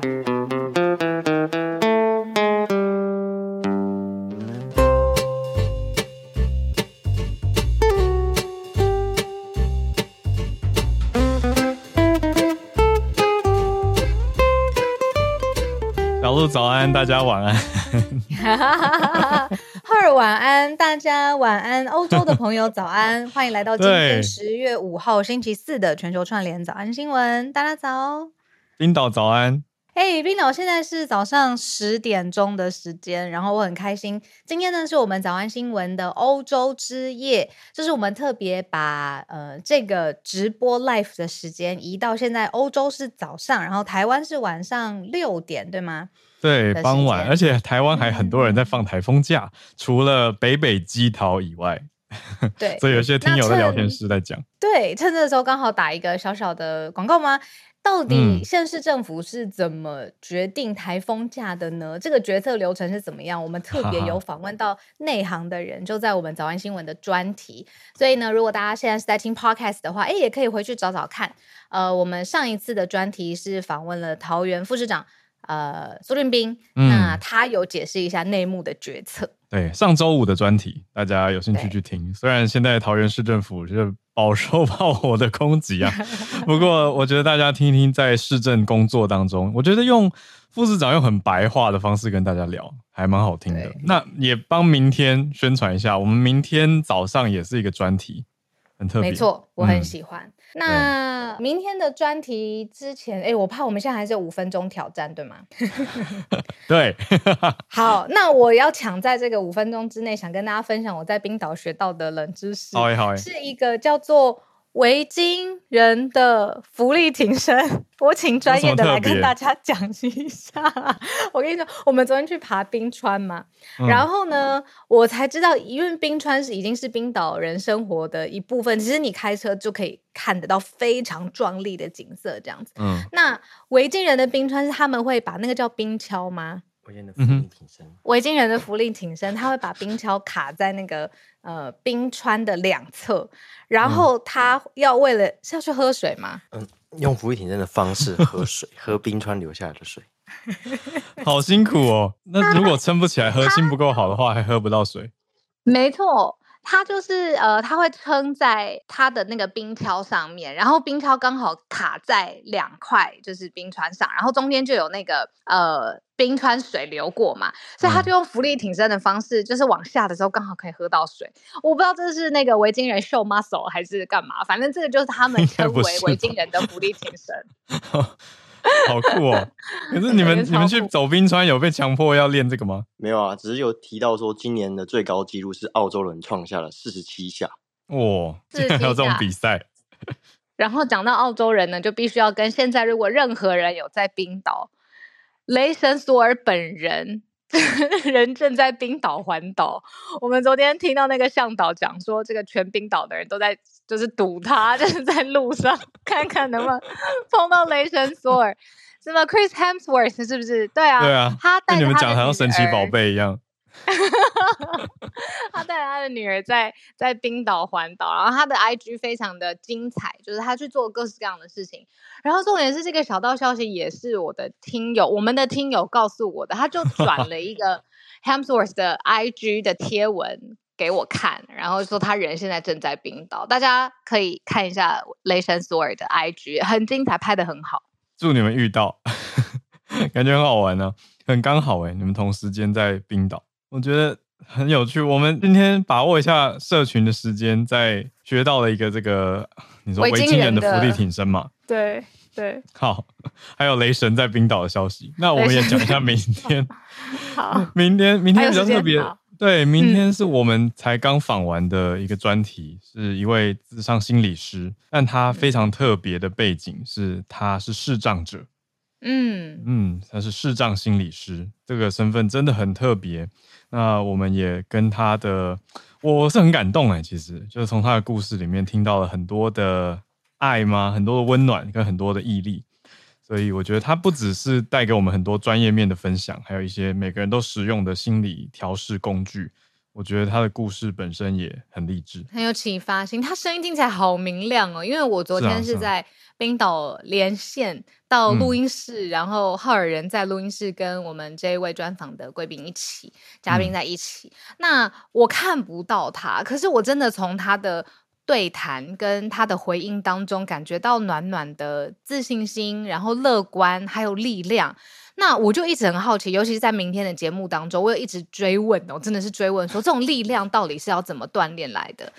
小鹿早安，大家晚安。赫尔晚安，大家晚安。欧洲的朋友早安，欢迎来到今天十月五号星期四的全球串联早安新闻。大家早，冰岛早安。嘿，冰岛现在是早上十点钟的时间，然后我很开心，今天呢是我们早安新闻的欧洲之夜，就是我们特别把呃这个直播 live 的时间移到现在欧洲是早上，然后台湾是晚上六点，对吗？对，傍晚，而且台湾还很多人在放台风假，嗯、除了北北基桃以外，对，所以有些听友的聊天室在讲，对，趁这个时候刚好打一个小小的广告吗？到底县市政府是怎么决定台风假的呢？嗯、这个决策流程是怎么样？我们特别有访问到内行的人，就在我们早安新闻的专题。所以呢，如果大家现在是在听 podcast 的话，哎，也可以回去找找看。呃，我们上一次的专题是访问了桃园副市长。呃，苏令彬，嗯、那他有解释一下内幕的决策。对，上周五的专题，大家有兴趣去听。虽然现在桃园市政府就是饱受 炮火的攻击啊，不过我觉得大家听一听，在市政工作当中，我觉得用副市长用很白话的方式跟大家聊，还蛮好听的。那也帮明天宣传一下，我们明天早上也是一个专题，很特别。没错，我很喜欢。嗯那明天的专题之前，哎、欸，我怕我们现在还是有五分钟挑战，对吗？对。好，那我要抢在这个五分钟之内，想跟大家分享我在冰岛学到的冷知识。好诶，好诶。是一个叫做。维京人的福利挺身，我请专业的来跟大家讲一下。我跟你说，我们昨天去爬冰川嘛，嗯、然后呢，我才知道，因为冰川是已经是冰岛人生活的一部分。其实你开车就可以看得到非常壮丽的景色，这样子。嗯，那维京人的冰川是他们会把那个叫冰橇吗？维京的伏地挺身，维京人的福利挺身，他会把冰橇卡在那个呃冰川的两侧，然后他要为了是要去喝水吗？嗯，用伏地挺身的方式喝水，喝冰川流下来的水，好辛苦哦。那如果撑不起来，核心不够好的话，还喝不到水。没错。他就是呃，他会撑在他的那个冰橇上面，然后冰橇刚好卡在两块就是冰川上，然后中间就有那个呃冰川水流过嘛，所以他就用浮力挺身的方式，就是往下的时候刚好可以喝到水。我不知道这是那个维京人秀 muscle 还是干嘛，反正这个就是他们 称为维京人的浮力挺身。好酷哦！可是你们 你们去走冰川有被强迫要练这个吗？没有啊，只是有提到说今年的最高纪录是澳洲人创下了四十七下。哇，竟然还有这种比赛！然后讲到澳洲人呢，就必须要跟现在如果任何人有在冰岛，雷神索尔本人。人正在冰岛环岛，我们昨天听到那个向导讲说，这个全冰岛的人都在就是堵他，就是在路上看看能不能碰到雷神索尔，什么 Chris Hemsworth 是不是？对啊，对啊，他跟你们讲好像神奇宝贝一样。的女儿在在冰岛环岛，然后他的 IG 非常的精彩，就是他去做各式各样的事情。然后重点是这个小道消息也是我的听友，我们的听友告诉我的，他就转了一个 Hemsworth 的 IG 的贴文给我看，然后说他人现在正在冰岛，大家可以看一下雷神索尔的 IG，很精彩，拍的很好。祝你们遇到，感觉很好玩呢、啊，很刚好哎，你们同时间在冰岛。我觉得很有趣。我们今天把握一下社群的时间，在学到了一个这个你说维京人的福利挺身嘛？对对。好，还有雷神在冰岛的消息。那我们也讲一下明天。好，明天明天比较特别。对，明天是我们才刚访完的一个专题，嗯、是一位智商心理师，但他非常特别的背景是他是视障者。嗯嗯，他是视障心理师，这个身份真的很特别。那我们也跟他的，我是很感动哎，其实就是从他的故事里面听到了很多的爱吗？很多的温暖跟很多的毅力。所以我觉得他不只是带给我们很多专业面的分享，还有一些每个人都实用的心理调试工具。我觉得他的故事本身也很励志，很有启发性。他声音听起来好明亮哦，因为我昨天是在冰岛连线到录音室，然后浩尔人在录音室跟我们这一位专访的贵宾一起，嘉宾在一起。嗯、那我看不到他，可是我真的从他的对谈跟他的回应当中，感觉到暖暖的自信心，然后乐观，还有力量。那我就一直很好奇，尤其是在明天的节目当中，我有一直追问哦，真的是追问说，这种力量到底是要怎么锻炼来的？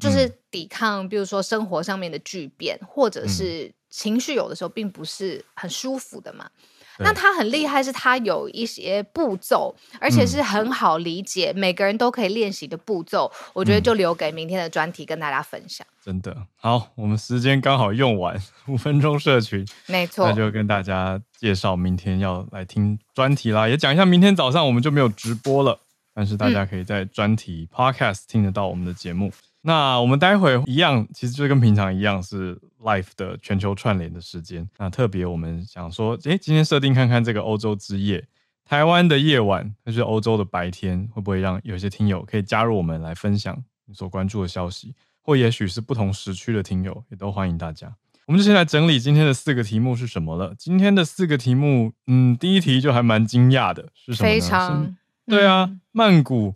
就是抵抗，比如说生活上面的巨变，或者是情绪有的时候并不是很舒服的嘛。那他很厉害，是他有一些步骤，而且是很好理解，嗯、每个人都可以练习的步骤。我觉得就留给明天的专题跟大家分享。真的好，我们时间刚好用完，五分钟社群，没错，那就跟大家介绍明天要来听专题啦，也讲一下明天早上我们就没有直播了，但是大家可以在专题 podcast 听得到我们的节目。嗯那我们待会一样，其实就跟平常一样是 Life 的全球串联的时间。那特别我们想说，诶，今天设定看看这个欧洲之夜，台湾的夜晚，那就是欧洲的白天，会不会让有些听友可以加入我们来分享你所关注的消息，或也许是不同时区的听友，也都欢迎大家。我们就先来整理今天的四个题目是什么了。今天的四个题目，嗯，第一题就还蛮惊讶的，是什么呢？非常，对啊，曼谷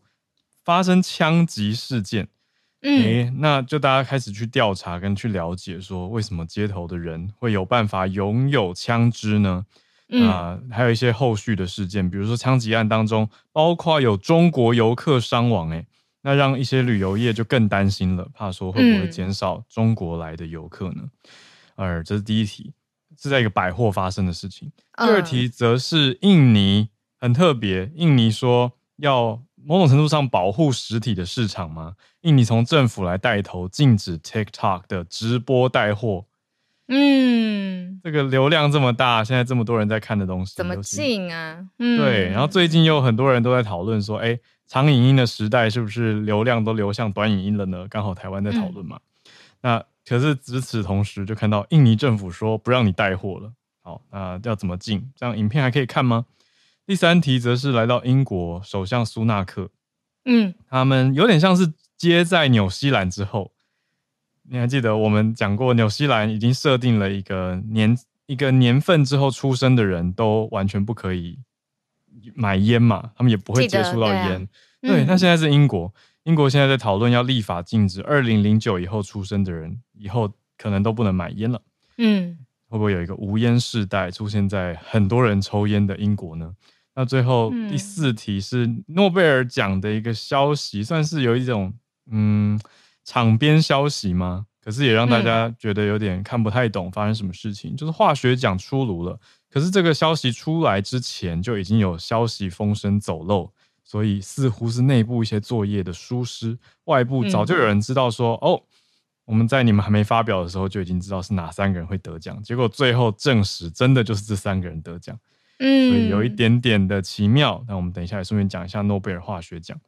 发生枪击事件。嗯、欸，那就大家开始去调查跟去了解，说为什么街头的人会有办法拥有枪支呢？嗯、呃，还有一些后续的事件，比如说枪击案当中，包括有中国游客伤亡，诶，那让一些旅游业就更担心了，怕说会不会减少中国来的游客呢？而、嗯、这是第一题，是在一个百货发生的事情。第二题则是印尼，很特别，印尼说要。某种程度上保护实体的市场吗？印尼从政府来带头禁止 TikTok 的直播带货，嗯，这个流量这么大，现在这么多人在看的东西，怎么禁啊？嗯，对。然后最近又很多人都在讨论说，哎，长影音的时代是不是流量都流向短影音了呢？刚好台湾在讨论嘛。嗯、那可是与此同时，就看到印尼政府说不让你带货了。好，那要怎么禁？这样影片还可以看吗？第三题则是来到英国，首相苏纳克，嗯，他们有点像是接在纽西兰之后。你还记得我们讲过，纽西兰已经设定了一个年一个年份之后出生的人都完全不可以买烟嘛，他们也不会接触到烟。对，对，那、嗯、现在是英国，英国现在在讨论要立法禁止二零零九以后出生的人以后可能都不能买烟了。嗯，会不会有一个无烟世代出现在很多人抽烟的英国呢？那最后第四题是诺贝尔奖的一个消息，嗯、算是有一种嗯场边消息吗？可是也让大家觉得有点看不太懂发生什么事情。嗯、就是化学奖出炉了，可是这个消息出来之前就已经有消息风声走漏，所以似乎是内部一些作业的疏失，外部早就有人知道说、嗯、哦，我们在你们还没发表的时候就已经知道是哪三个人会得奖，结果最后证实真的就是这三个人得奖。嗯，所以有一点点的奇妙。那我们等一下也顺便讲一下诺贝尔化学奖。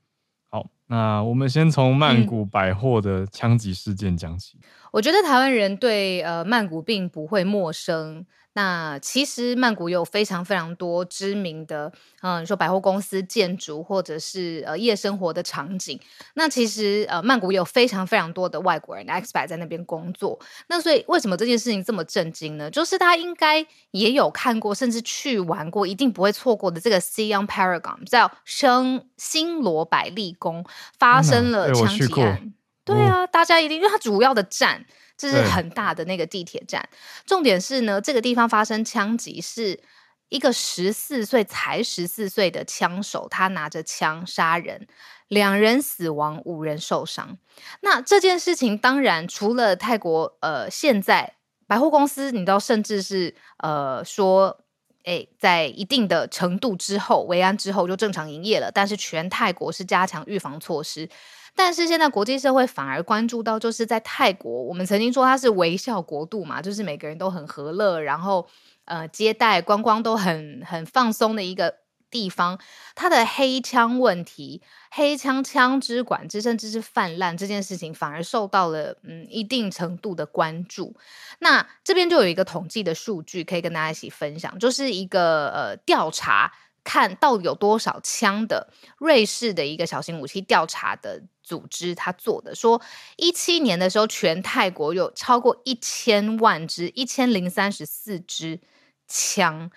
好，那我们先从曼谷百货的枪击事件讲起。我觉得台湾人对呃曼谷并不会陌生。那其实曼谷有非常非常多知名的，嗯，你说百货公司、建筑或者是呃夜生活的场景。那其实呃曼谷有非常非常多的外国人 expat 在那边工作。那所以为什么这件事情这么震惊呢？就是他应该也有看过，甚至去玩过，一定不会错过的这个 Siam Paragon，叫生新罗百利宫发生了枪击案。嗯啊、对啊，大家一定因为它主要的站。这是很大的那个地铁站，重点是呢，这个地方发生枪击，是一个十四岁才十四岁的枪手，他拿着枪杀人，两人死亡，五人受伤。那这件事情当然除了泰国，呃，现在百货公司，你知道，甚至是呃说，诶，在一定的程度之后，维安之后就正常营业了，但是全泰国是加强预防措施。但是现在国际社会反而关注到，就是在泰国，我们曾经说它是微笑国度嘛，就是每个人都很和乐，然后呃接待观光都很很放松的一个地方。它的黑枪问题、黑枪枪支管制甚至是泛滥这件事情，反而受到了嗯一定程度的关注。那这边就有一个统计的数据可以跟大家一起分享，就是一个呃调查。看到底有多少枪的瑞士的一个小型武器调查的组织，他做的说，一七年的时候，全泰国有超过一千万支，一千零三十四支枪，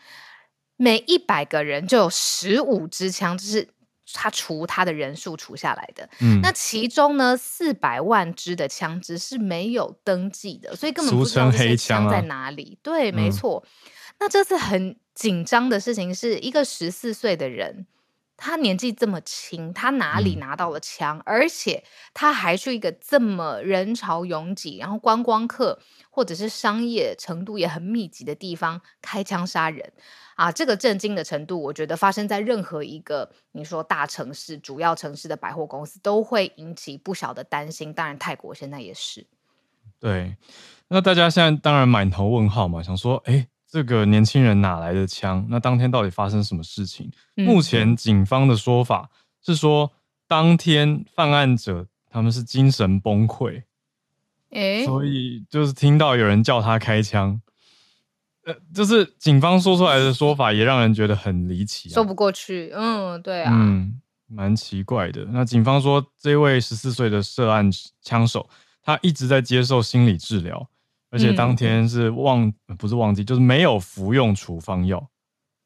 每一百个人就有十五支枪，这是他除他的人数除下来的。嗯，那其中呢，四百万支的枪支是没有登记的，所以根本不知道这些枪在哪里。啊、对，没错。嗯、那这次很。紧张的事情是一个十四岁的人，他年纪这么轻，他哪里拿到了枪？嗯、而且他还去一个这么人潮拥挤，然后观光客或者是商业程度也很密集的地方开枪杀人啊！这个震惊的程度，我觉得发生在任何一个你说大城市、主要城市的百货公司都会引起不小的担心。当然，泰国现在也是。对，那大家现在当然满头问号嘛，想说，哎。这个年轻人哪来的枪？那当天到底发生什么事情？嗯、目前警方的说法是说，当天犯案者他们是精神崩溃，诶所以就是听到有人叫他开枪，呃，就是警方说出来的说法也让人觉得很离奇、啊，说不过去。嗯，对啊，嗯，蛮奇怪的。那警方说，这位十四岁的涉案枪手，他一直在接受心理治疗。而且当天是忘，嗯、不是忘记，就是没有服用处方药。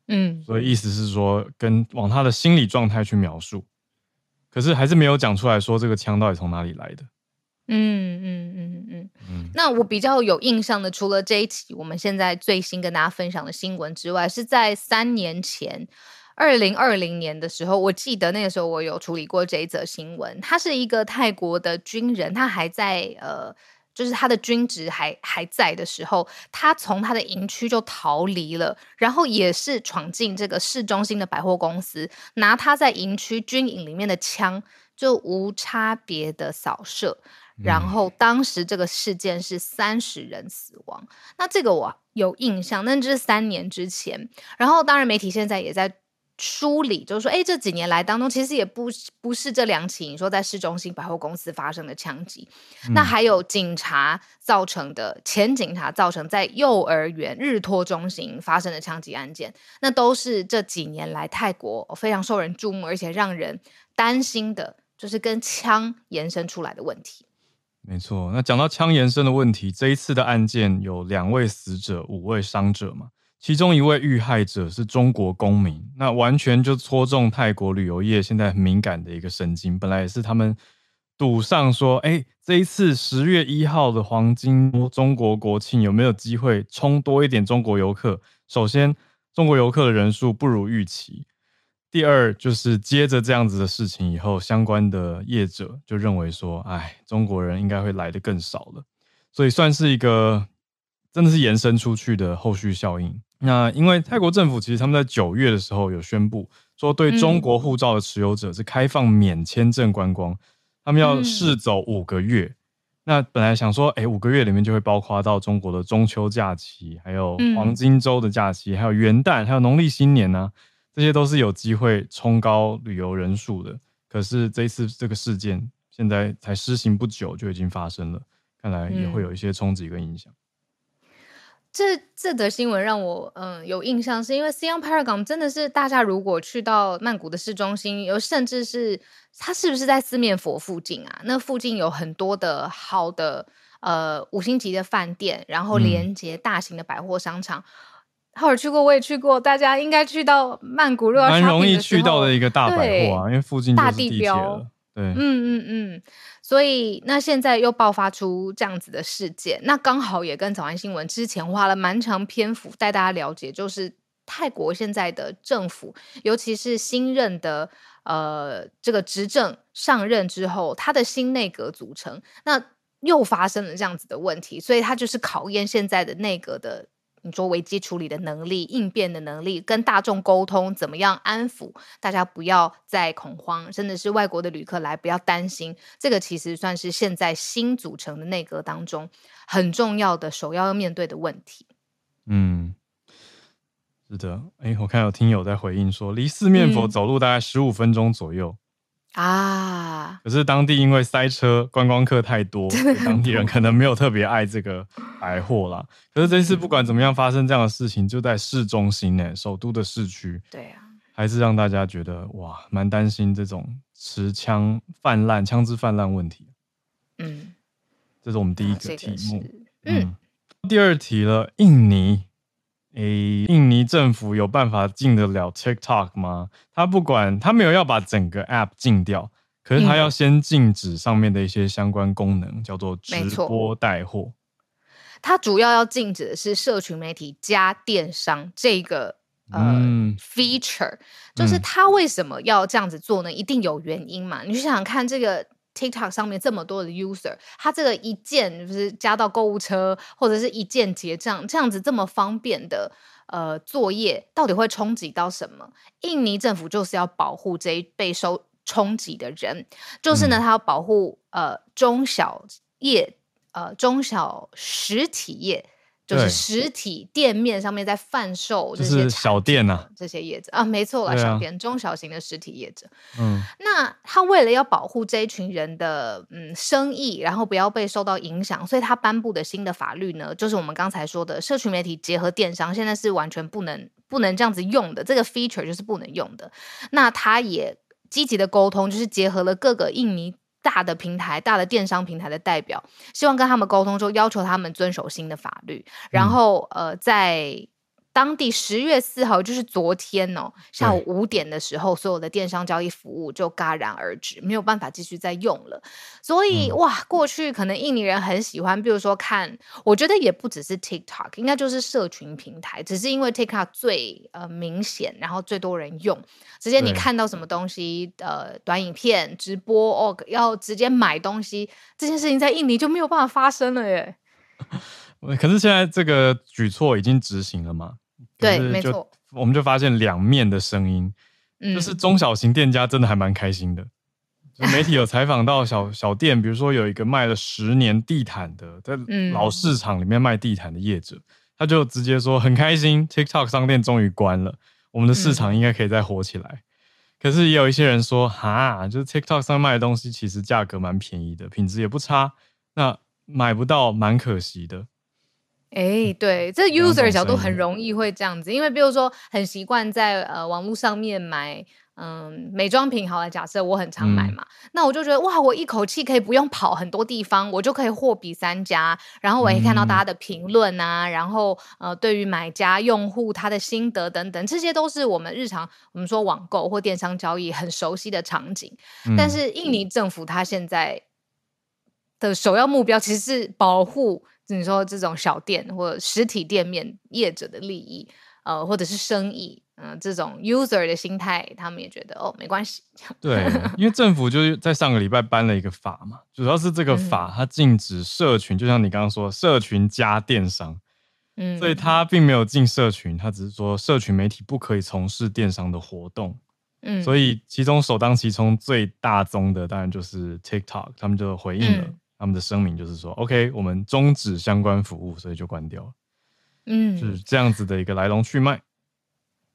嗯，所以意思是说，跟往他的心理状态去描述，可是还是没有讲出来说这个枪到底从哪里来的。嗯嗯嗯嗯嗯。那我比较有印象的，除了这一期我们现在最新跟大家分享的新闻之外，是在三年前，二零二零年的时候，我记得那个时候我有处理过这一则新闻。他是一个泰国的军人，他还在呃。就是他的军职还还在的时候，他从他的营区就逃离了，然后也是闯进这个市中心的百货公司，拿他在营区军营里面的枪就无差别的扫射，然后当时这个事件是三十人死亡。那这个我有印象，那这是三年之前。然后当然媒体现在也在。梳理就是说，哎，这几年来当中，其实也不不是这两起你说在市中心百货公司发生的枪击，嗯、那还有警察造成的前警察造成在幼儿园日托中心发生的枪击案件，那都是这几年来泰国非常受人注目，而且让人担心的，就是跟枪延伸出来的问题。没错，那讲到枪延伸的问题，这一次的案件有两位死者，五位伤者嘛。其中一位遇害者是中国公民，那完全就戳中泰国旅游业现在很敏感的一个神经。本来也是他们赌上说，哎，这一次十月一号的黄金中国国庆有没有机会冲多一点中国游客？首先，中国游客的人数不如预期；第二，就是接着这样子的事情以后，相关的业者就认为说，哎，中国人应该会来的更少了，所以算是一个真的是延伸出去的后续效应。那因为泰国政府其实他们在九月的时候有宣布说，对中国护照的持有者是开放免签证观光，他们要试走五个月。那本来想说，哎，五个月里面就会包括到中国的中秋假期，还有黄金周的假期，还有元旦，还有农历新年呢，这些都是有机会冲高旅游人数的。可是这一次这个事件现在才施行不久就已经发生了，看来也会有一些冲击跟影响。这这则新闻让我嗯有印象，是因为 Siam Paragon 真的是大家如果去到曼谷的市中心，有甚至是它是不是在四面佛附近啊？那附近有很多的好的呃五星级的饭店，然后连接大型的百货商场。浩尔、嗯、去过，我也去过，大家应该去到曼谷，蛮容易去到的一个大百货啊，因为附近就是地铁了。对，嗯嗯嗯。所以，那现在又爆发出这样子的事件，那刚好也跟早安新闻之前花了蛮长篇幅带大家了解，就是泰国现在的政府，尤其是新任的呃这个执政上任之后，他的新内阁组成，那又发生了这样子的问题，所以他就是考验现在的内阁的。你说危机处理的能力、应变的能力、跟大众沟通，怎么样安抚大家，不要再恐慌，真的是外国的旅客来不要担心。这个其实算是现在新组成的内阁当中很重要的、首要要面对的问题。嗯，是的。哎，我看有听友在回应说，离四面佛走路大概十五分钟左右。嗯啊！可是当地因为塞车，观光客太多，当地人可能没有特别爱这个百货啦。可是这次不管怎么样发生这样的事情，就在市中心呢，首都的市区。对啊，还是让大家觉得哇，蛮担心这种持枪泛滥、枪支泛滥问题。嗯，这是我们第一个题目。嗯，嗯，第二题了，印尼，诶，印尼政府有办法禁得了 TikTok 吗？他不管，他没有要把整个 App 禁掉，可是他要先禁止上面的一些相关功能，嗯、叫做直播带货。它主要要禁止的是社群媒体加电商这个。呃、嗯、feature 就是他为什么要这样子做呢？嗯、一定有原因嘛？你去想想看，这个 TikTok 上面这么多的 user，他这个一键就是加到购物车，或者是一键结账，这样子这么方便的呃作业，到底会冲击到什么？印尼政府就是要保护这一被受冲击的人，就是呢，他要保护呃中小业呃中小实体业。就是实体店面上面在贩售这些小店呐，这些业者啊，没错了，小店、中小型的实体业者。嗯，那他为了要保护这一群人的嗯生意，然后不要被受到影响，所以他颁布的新的法律呢，就是我们刚才说的社群媒体结合电商，现在是完全不能不能这样子用的，这个 feature 就是不能用的。那他也积极的沟通，就是结合了各个印尼。大的平台、大的电商平台的代表，希望跟他们沟通，就要求他们遵守新的法律。然后，呃，在。当地十月四号，就是昨天哦，下午五点的时候，所有的电商交易服务就戛然而止，没有办法继续再用了。所以，嗯、哇，过去可能印尼人很喜欢，比如说看，我觉得也不只是 TikTok，应该就是社群平台，只是因为 TikTok 最呃明显，然后最多人用，直接你看到什么东西，呃，短影片直播哦，要直接买东西，这件事情在印尼就没有办法发生了耶。可是现在这个举措已经执行了嘛？对，没错，我们就发现两面的声音，嗯、就是中小型店家真的还蛮开心的。就媒体有采访到小小店，比如说有一个卖了十年地毯的，在老市场里面卖地毯的业者，嗯、他就直接说很开心，TikTok 商店终于关了，我们的市场应该可以再火起来。嗯、可是也有一些人说，哈，就是 TikTok 上卖的东西其实价格蛮便宜的，品质也不差，那买不到蛮可惜的。哎、欸，对，这 user 角度很容易会这样子，因为比如说很习惯在呃网络上面买，嗯，美妆品，好了，假设我很常买嘛，嗯、那我就觉得哇，我一口气可以不用跑很多地方，我就可以货比三家，然后我也看到大家的评论啊，嗯、然后呃，对于买家用户他的心得等等，这些都是我们日常我们说网购或电商交易很熟悉的场景。嗯、但是印尼政府它现在的首要目标其实是保护。你说这种小店或者实体店面业者的利益，呃，或者是生意，嗯、呃，这种 user 的心态，他们也觉得哦，没关系。对，因为政府就是在上个礼拜颁了一个法嘛，主要是这个法它禁止社群，嗯、就像你刚刚说，社群加电商，嗯，所以它并没有禁社群，它只是说社群媒体不可以从事电商的活动，嗯，所以其中首当其冲最大宗的当然就是 TikTok，他们就回应了。嗯他们的声明就是说，OK，我们终止相关服务，所以就关掉了。嗯，是这样子的一个来龙去脉。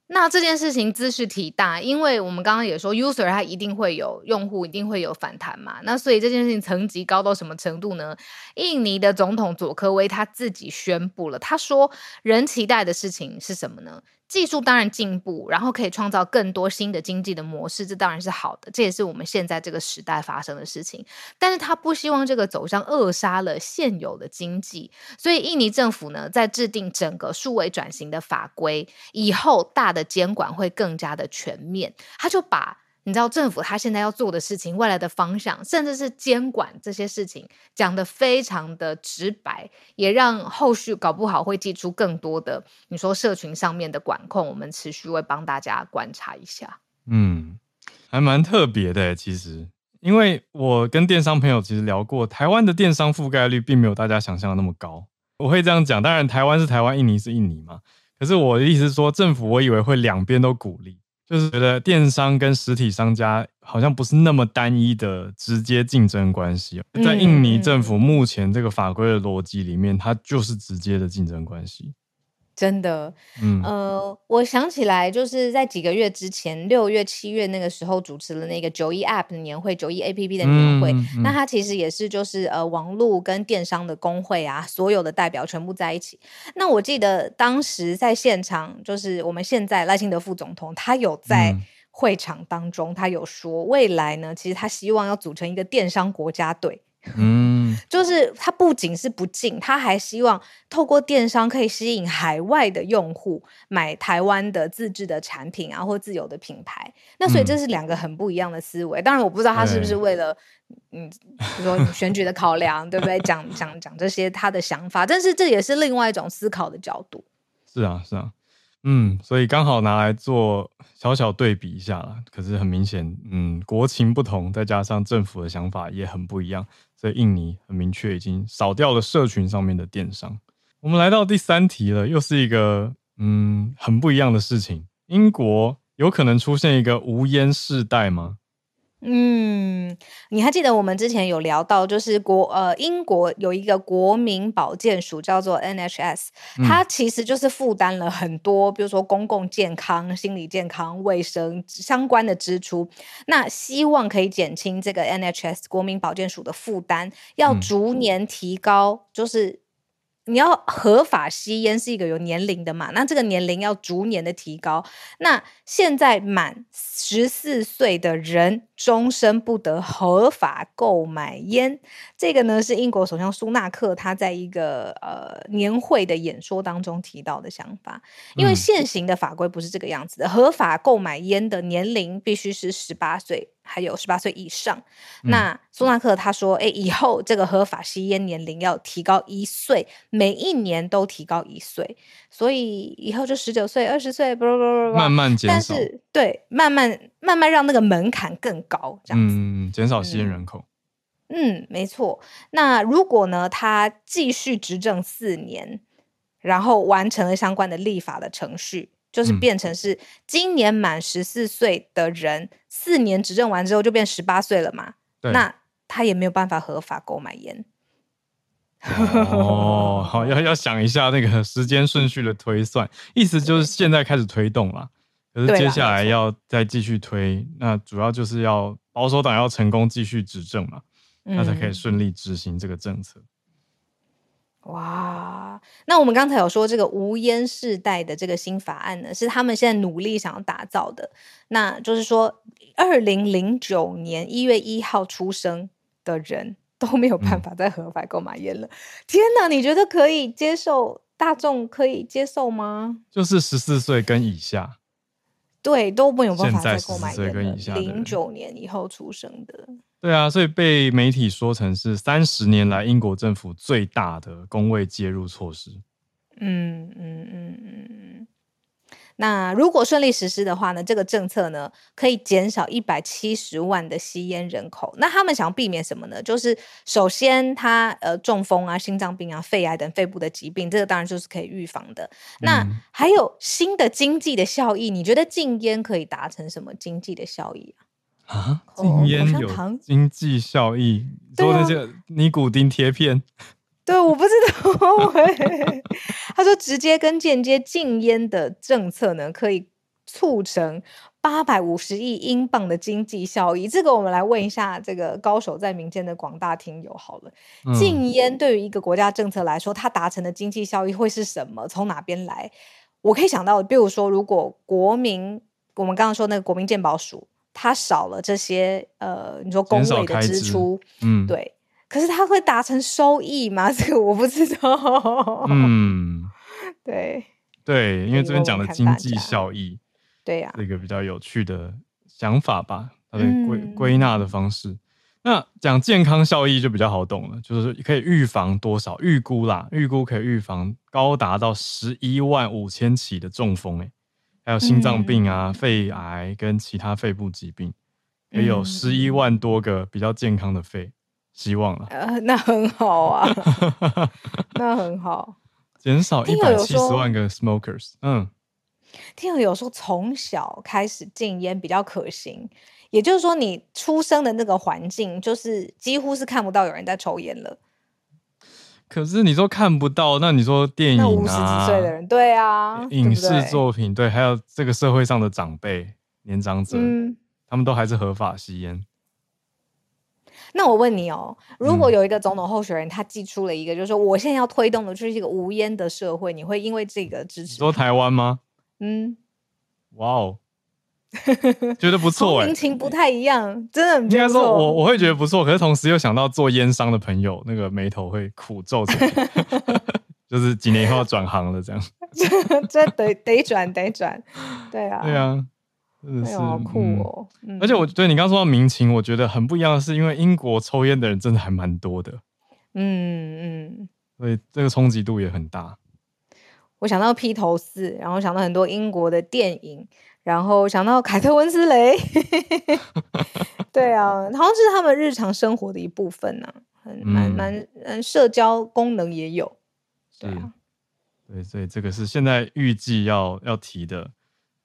那这件事情姿势体大，因为我们刚刚也说，user 他一定会有用户，一定会有反弹嘛。那所以这件事情层级高到什么程度呢？印尼的总统佐科威他自己宣布了，他说，人期待的事情是什么呢？技术当然进步，然后可以创造更多新的经济的模式，这当然是好的，这也是我们现在这个时代发生的事情。但是他不希望这个走向扼杀了现有的经济，所以印尼政府呢，在制定整个数位转型的法规以后，大的监管会更加的全面，他就把。你知道政府他现在要做的事情，未来的方向，甚至是监管这些事情，讲得非常的直白，也让后续搞不好会祭出更多的你说社群上面的管控，我们持续会帮大家观察一下。嗯，还蛮特别的，其实，因为我跟电商朋友其实聊过，台湾的电商覆盖率并没有大家想象的那么高。我会这样讲，当然台湾是台湾，印尼是印尼嘛。可是我的意思是说，政府我以为会两边都鼓励。就是觉得电商跟实体商家好像不是那么单一的直接竞争关系，在印尼政府目前这个法规的逻辑里面，它就是直接的竞争关系。真的，嗯，呃，我想起来，就是在几个月之前，六月、七月那个时候主持了那个九一 App 的年会，九一 APP 的年会。嗯嗯、那它其实也是就是呃网络跟电商的工会啊，所有的代表全部在一起。那我记得当时在现场，就是我们现在赖清德副总统，他有在会场当中，嗯、他有说未来呢，其实他希望要组成一个电商国家队。嗯，就是他不仅是不进，他还希望透过电商可以吸引海外的用户买台湾的自制的产品啊，或自有的品牌。那所以这是两个很不一样的思维。嗯、当然，我不知道他是不是为了嗯，比如说选举的考量，对不对？讲讲讲这些他的想法，但是这也是另外一种思考的角度。是啊，是啊。嗯，所以刚好拿来做小小对比一下啦。可是很明显，嗯，国情不同，再加上政府的想法也很不一样，的印尼很明确已经扫掉了社群上面的电商。我们来到第三题了，又是一个嗯很不一样的事情。英国有可能出现一个无烟世代吗？嗯，你还记得我们之前有聊到，就是国呃英国有一个国民保健署叫做 NHS，它其实就是负担了很多，比如说公共健康、心理健康、卫生相关的支出。那希望可以减轻这个 NHS 国民保健署的负担，要逐年提高，就是。你要合法吸烟是一个有年龄的嘛？那这个年龄要逐年的提高。那现在满十四岁的人终身不得合法购买烟。这个呢是英国首相苏纳克他在一个呃年会的演说当中提到的想法。因为现行的法规不是这个样子的，合法购买烟的年龄必须是十八岁。还有十八岁以上，嗯、那苏纳克他说：“哎，以后这个合法吸烟年龄要提高一岁，每一年都提高一岁，所以以后就十九岁、二十岁，不不不不，慢慢减少。但是对，慢慢慢慢让那个门槛更高，这样子，嗯，减少吸烟人口。嗯，嗯，没错。那如果呢，他继续执政四年，然后完成了相关的立法的程序。”就是变成是今年满十四岁的人，嗯、四年执政完之后就变十八岁了嘛？那他也没有办法合法购买烟。哦，好，要要想一下那个时间顺序的推算，意思就是现在开始推动了，可是接下来要再继续推，那主要就是要保守党要成功继续执政嘛，嗯、那才可以顺利执行这个政策。哇，那我们刚才有说这个无烟世代的这个新法案呢，是他们现在努力想要打造的。那就是说，二零零九年一月一号出生的人都没有办法再合法购买烟了。嗯、天哪，你觉得可以接受？大众可以接受吗？就是十四岁跟以下，对，都没有办法再购买一个。零九年以后出生的。对啊，所以被媒体说成是三十年来英国政府最大的工位介入措施。嗯嗯嗯嗯嗯。那如果顺利实施的话呢，这个政策呢可以减少一百七十万的吸烟人口。那他们想要避免什么呢？就是首先他呃中风啊、心脏病啊、肺癌等肺部的疾病，这个当然就是可以预防的。那还有新的经济的效益，你觉得禁烟可以达成什么经济的效益啊？啊，禁烟有经济效益？说那些尼古丁贴片？对，我不知道。他说，直接跟间接禁烟的政策呢，可以促成八百五十亿英镑的经济效益。这个我们来问一下这个高手在民间的广大听友好了。嗯、禁烟对于一个国家政策来说，它达成的经济效益会是什么？从哪边来？我可以想到，比如说，如果国民，我们刚刚说那个国民健保署。它少了这些呃，你说工位的支出，嗯，对，可是它会达成收益吗？这个我不知道。嗯，对对，因为这边讲的经济效益，对呀，一个比较有趣的想法吧，它的归归纳的方式。嗯、那讲健康效益就比较好懂了，就是可以预防多少？预估啦，预估可以预防高达到十一万五千起的中风，欸，还有心脏病啊、嗯、肺癌跟其他肺部疾病，也有十一万多个比较健康的肺，希望了，呃，那很好啊，那很好，减少一百七十万个 smokers。嗯，听友有说从小开始禁烟比较可行，也就是说你出生的那个环境就是几乎是看不到有人在抽烟了。可是你说看不到，那你说电影啊，五十几岁的人，对啊，影视作品，对，还有这个社会上的长辈、年长者，嗯，他们都还是合法吸烟。那我问你哦，如果有一个总统候选人，他寄出了一个，就是说我现在要推动的就是一个无烟的社会，你会因为这个支持？说台湾吗？嗯，哇哦，觉得不错哎，民情不太一样，真的很不错。应该说我我会觉得不错，可是同时又想到做烟商的朋友，那个眉头会苦皱 就是几年以后要转行了这样。这得得转得转，对啊，对啊。真的是、哎、好酷哦！嗯、而且我对你刚刚说到民情，我觉得很不一样的是，因为英国抽烟的人真的还蛮多的，嗯嗯，所以这个冲击度也很大。我想到披头士，然后想到很多英国的电影，然后想到凯特温斯雷，对啊，好像是他们日常生活的一部分呢、啊，很蛮蛮嗯，社交功能也有，对啊，对，所以这个是现在预计要要提的。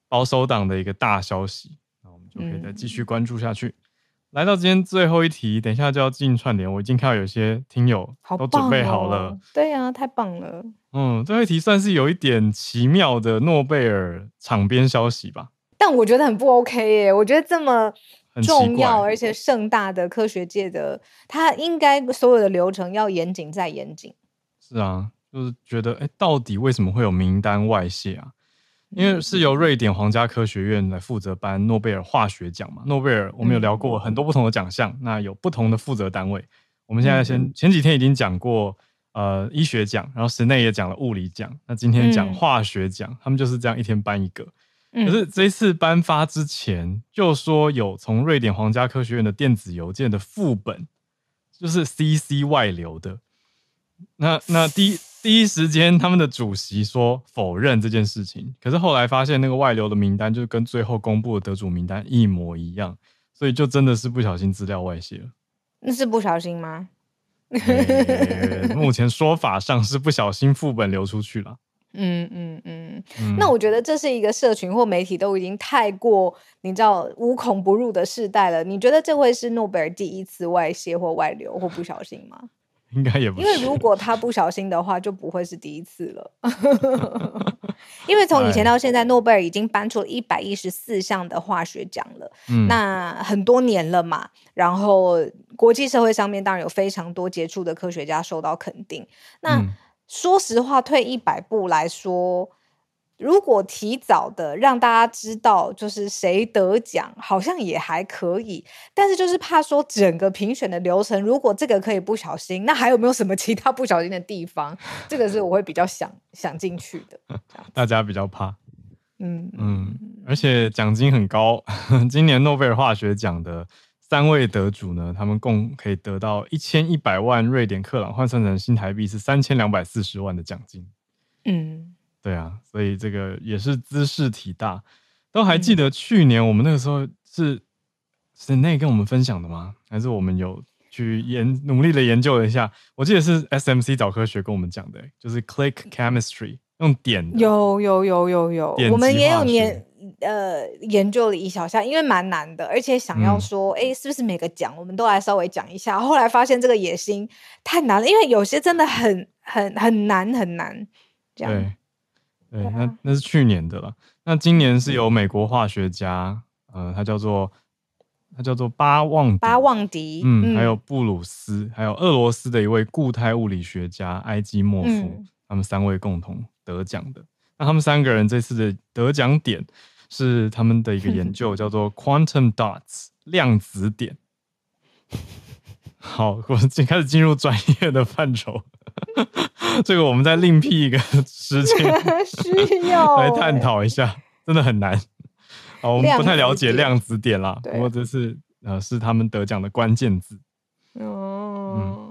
保守党的一个大消息，那我们就可以再继续关注下去。嗯、来到今天最后一题，等一下就要进串联。我已经看到有些听友都准备好了。哦、对呀、啊，太棒了。嗯，最后一题算是有一点奇妙的诺贝尔场边消息吧？但我觉得很不 OK 耶。我觉得这么重要而且盛大的科学界的，它应该所有的流程要严谨再严谨。是啊，就是觉得，哎，到底为什么会有名单外泄啊？因为是由瑞典皇家科学院来负责颁诺贝尔化学奖嘛，诺贝尔我们有聊过很多不同的奖项，那有不同的负责单位。我们现在先前几天已经讲过，呃，医学奖，然后室内也讲了物理奖，那今天讲化学奖，他们就是这样一天颁一个。可是这一次颁发之前，就说有从瑞典皇家科学院的电子邮件的副本，就是 CC 外流的。那那第一。第一时间，他们的主席说否认这件事情，可是后来发现那个外流的名单就跟最后公布的得主名单一模一样，所以就真的是不小心资料外泄了。那是不小心吗？欸、目前说法上是不小心副本流出去了。嗯嗯嗯。嗯，那我觉得这是一个社群或媒体都已经太过你知道无孔不入的时代了。你觉得这会是诺贝尔第一次外泄或外流或不小心吗？应该也不是，因为如果他不小心的话，就不会是第一次了。因为从以前到现在，诺贝尔已经颁出了一百一十四项的化学奖了，嗯，那很多年了嘛。然后国际社会上面当然有非常多杰出的科学家受到肯定。那说实话，退一百步来说。如果提早的让大家知道就是谁得奖，好像也还可以，但是就是怕说整个评选的流程，如果这个可以不小心，那还有没有什么其他不小心的地方？这个是我会比较想想进去的。大家比较怕，嗯嗯，而且奖金很高，今年诺贝尔化学奖的三位得主呢，他们共可以得到一千一百万瑞典克朗，换算成新台币是三千两百四十万的奖金。嗯。对啊，所以这个也是兹事体大。都还记得去年我们那个时候是是那跟我们分享的吗？还是我们有去研努力的研究了一下？我记得是 SMC 早科学跟我们讲的，就是 Click Chemistry 用点的。有有有有有，我们也有研呃研究了一小下，因为蛮难的，而且想要说，哎、嗯，是不是每个奖我们都来稍微讲一下？后来发现这个野心太难了，因为有些真的很很很难很难这样。对。对，那那是去年的了。那今年是由美国化学家，呃，他叫做他叫做巴旺巴旺迪，嗯，还有布鲁斯，还有俄罗斯的一位固态物理学家埃基莫夫，嗯，他们三位共同得奖的。那他们三个人这次的得奖点是他们的一个研究，叫做 Quantum Dots 量子点。好，我们开始进入专业的范畴。这个我们再另辟一个时间 需要 来探讨一下，真的很难。啊，我们不太了解量子点啦，不过这是呃是他们得奖的关键字。哦。嗯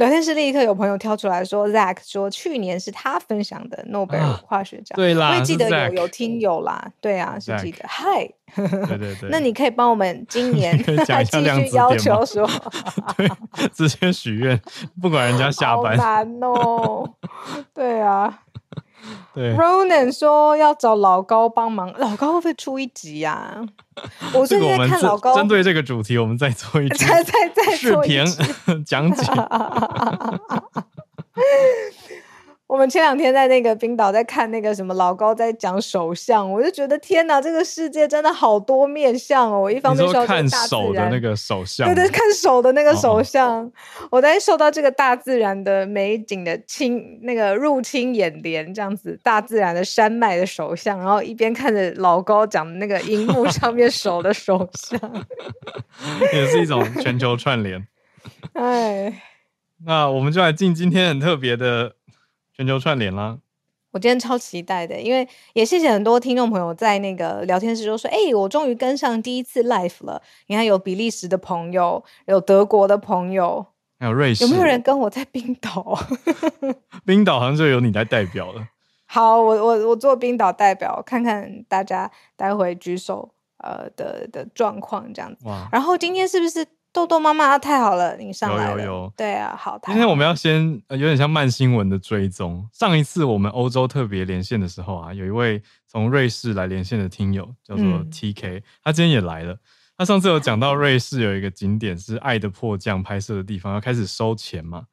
聊天室立刻有朋友跳出来说，Zack 说去年是他分享的诺贝尔化学奖，对啦，我记得有有听友啦，对啊，是记得。嗨，对 对对，那你可以帮我们今 年继续要求说，对，直接许愿，不管人家下班，好难哦，对啊。对，Ronan 说要找老高帮忙，老高会不会出一集呀、啊？我最近在看老高，针对这个主题，我们再做一集，再再再视频 讲解。我们前两天在那个冰岛在看那个什么老高在讲首相，我就觉得天哪，这个世界真的好多面相哦！我一方面受看手的那个首相，对对，看手的那个首相，哦、我在受到这个大自然的美景的侵那个入侵眼帘，这样子大自然的山脉的首相，然后一边看着老高讲的那个荧幕上面手的首相，也是一种全球串联。哎，那我们就来进今天很特别的。全球串联啦！我今天超期待的，因为也谢谢很多听众朋友在那个聊天室就说：“哎、欸，我终于跟上第一次 live 了。”你看，有比利时的朋友，有德国的朋友，还有瑞士，有没有人跟我在冰岛？冰岛好像就有你来代表了。好，我我我做冰岛代表，看看大家待会举手呃的的状况这样子。哇！然后今天是不是？豆豆妈妈太好了，你上来了。有有有，对啊，好。今天我们要先有点像慢新闻的追踪。上一次我们欧洲特别连线的时候啊，有一位从瑞士来连线的听友叫做 TK，、嗯、他今天也来了。他上次有讲到瑞士有一个景点是《爱的迫降》拍摄的地方，要开始收钱嘛，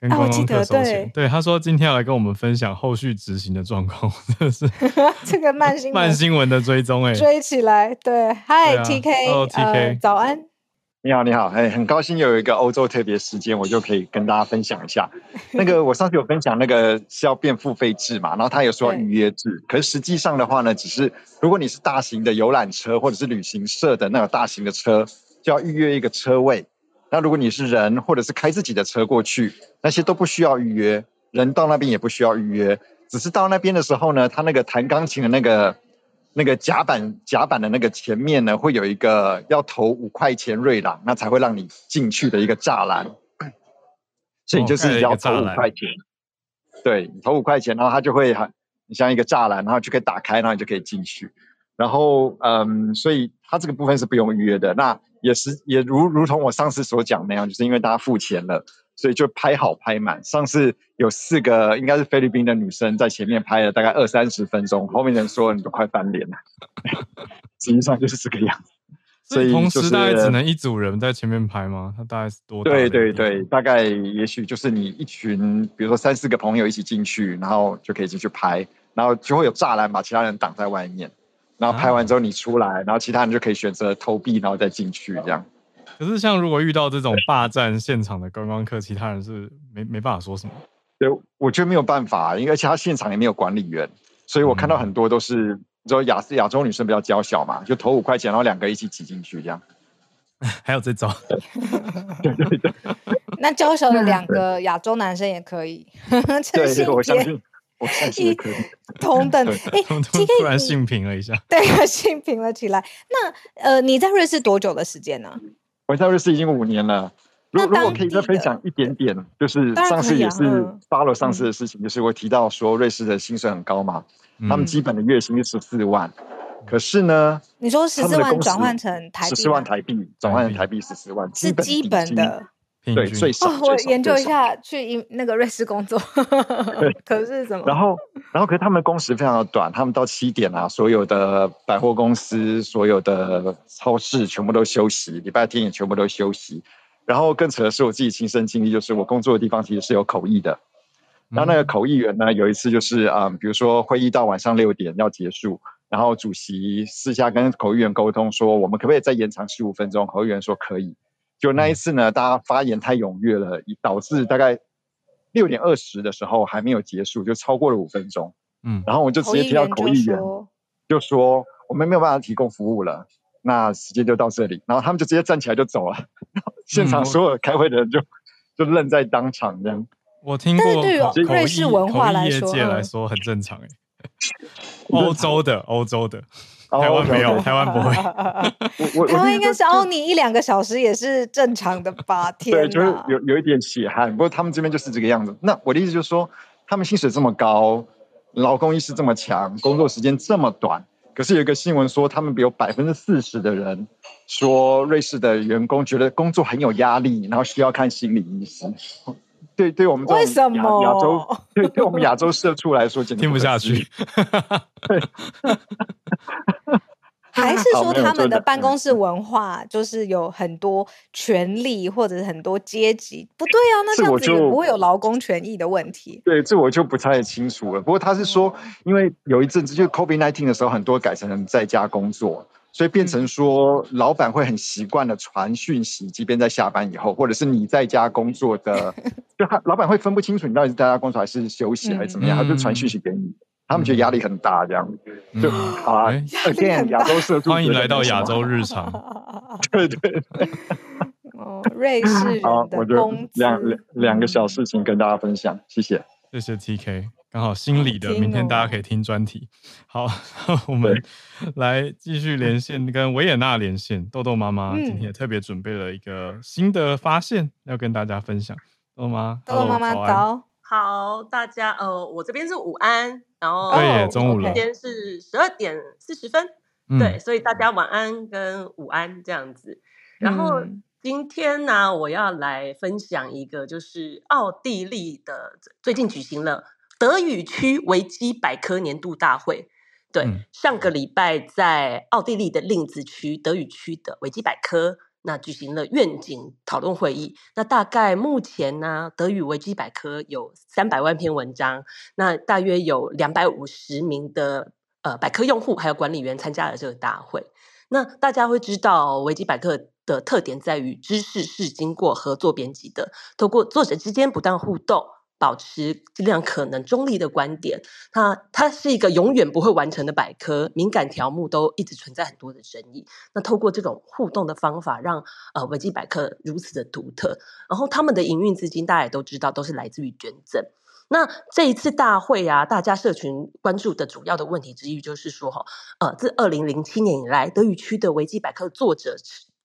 跟观光客收钱。对，对，他说今天要来跟我们分享后续执行的状况，真的是 这个慢新闻慢新闻的追踪哎、欸，追起来。对，嗨、啊、TK，Hello TK，、呃、早安。你好，你好，哎，很高兴有一个欧洲特别时间，我就可以跟大家分享一下。那个我上次有分享那个是要变付费制嘛，然后他有说要预约制，可是实际上的话呢，只是如果你是大型的游览车或者是旅行社的那种大型的车，就要预约一个车位。那如果你是人或者是开自己的车过去，那些都不需要预约，人到那边也不需要预约，只是到那边的时候呢，他那个弹钢琴的那个。那个甲板甲板的那个前面呢，会有一个要投五块钱瑞郎，那才会让你进去的一个栅栏，所以你就是要投五块钱，对，你投五块钱，然后它就会很像一个栅栏，然后就可以打开，然后你就可以进去。然后，嗯，所以它这个部分是不用预约的。那也是也如如同我上次所讲那样，就是因为大家付钱了。所以就拍好拍满，上次有四个应该是菲律宾的女生在前面拍了大概二三十分钟，后面人说你都快翻脸了，实际上就是这个样子。所以同时大概只能一组人在前面拍吗？他大概是多大？对对对，大概也许就是你一群，比如说三四个朋友一起进去，然后就可以进去拍，然后就会有栅栏把其他人挡在外面，然后拍完之后你出来，然后其他人就可以选择投币，然后再进去这样。可是，像如果遇到这种霸占现场的观光客，其他人是没没办法说什么。对，我觉得没有办法，因为其他现场也没有管理员，所以我看到很多都是，嗯、你说亚亚洲女生比较娇小嘛，就投五块钱，然后两个一起挤进去这样。还有这招？对对对。那娇小的两个亚洲男生也可以。对对，我相信，我相信可以。同等，哎，突然性平了一下。对，性平了起来。那呃，你在瑞士多久的时间呢？我在瑞士已经五年了。如果如果可以再分享一点点，就是上次也是 follow 上次的事情，就是我提到说瑞士的薪水很高嘛，他们基本的月薪是十四万，可是呢，你说十四万转换成台币，十四万台币转换成台币十四万是基本的。对，最少。我研究一下，去英那个瑞士工作。可是什么？然后，然后，可是他们工时非常的短，他们到七点啊，所有的百货公司、所有的超市全部都休息，礼拜天也全部都休息。然后更扯的是，我自己亲身经历，就是我工作的地方其实是有口译的。然后那个口译员呢，有一次就是啊、嗯，比如说会议到晚上六点要结束，然后主席私下跟口译员沟通说，我们可不可以再延长十五分钟？口译员说可以。就那一次呢，大家发言太踊跃了，导致大概六点二十的时候还没有结束，就超过了五分钟。嗯，然后我就直接听到口译员就说：“我们没有办法提供服务了，那时间就到这里。”然后他们就直接站起来就走了，现场所有开会的人就就愣在当场这样。我听过，对于瑞士文化来说，业界来说很正常哎。欧洲的，欧洲的。台湾没有，台湾不会。台湾应该是凹你一两个小时也是正常的吧？天哪，对，就是有有一点血汗。不过他们这边就是这个样子。那我的意思就是说，他们薪水这么高，劳工意识这么强，工作时间这么短，可是有一个新闻说，他们有百分之四十的人说，瑞士的员工觉得工作很有压力，然后需要看心理医生。对，对我们这种亚，为什么？亚洲，对，对我们亚洲社畜来说，简直听不下去。对，还是说他们的办公室文化就是有很多权利或者是很多阶级？不对啊，那这样子也不会有劳工权益的问题。对，这我就不太清楚了。不过他是说，因为有一阵子就 COVID-19 的时候，很多改成在家工作。所以变成说，老板会很习惯的传讯息，即便在下班以后，或者是你在家工作的，就他老板会分不清楚你到底是在家工作还是休息还是怎么样，他就传讯息给你，他们觉得压力很大，这样。就好啊。again，亚洲社畜，欢迎来到亚洲日常。对对 对。哦，瑞士人的工资，两两两个小事情跟大家分享，谢谢，谢谢 TK。刚好心理的，明天大家可以听专题。好，我们来继续连线，跟维也纳连线。豆豆妈妈今天也特别准备了一个新的发现，要跟大家分享。豆豆妈，豆豆妈妈早，好，大家呃，我这边是午安，然后对，中午了，今天是十二点四十分，对，所以大家晚安跟午安这样子。然后今天呢，我要来分享一个，就是奥地利的最近举行了。德语区维基百科年度大会，对，嗯、上个礼拜在奥地利的令子区德语区的维基百科，那举行了愿景讨论会议。那大概目前呢，德语维基百科有三百万篇文章，那大约有两百五十名的呃百科用户还有管理员参加了这个大会。那大家会知道，维基百科的特点在于知识是经过合作编辑的，透过作者之间不断互动。保持尽量可能中立的观点，它它是一个永远不会完成的百科，敏感条目都一直存在很多的争议。那透过这种互动的方法让，呃维基百科如此的独特。然后他们的营运资金大家也都知道，都是来自于捐赠。那这一次大会啊，大家社群关注的主要的问题之一就是说，哈，呃，自二零零七年以来，德语区的维基百科作者。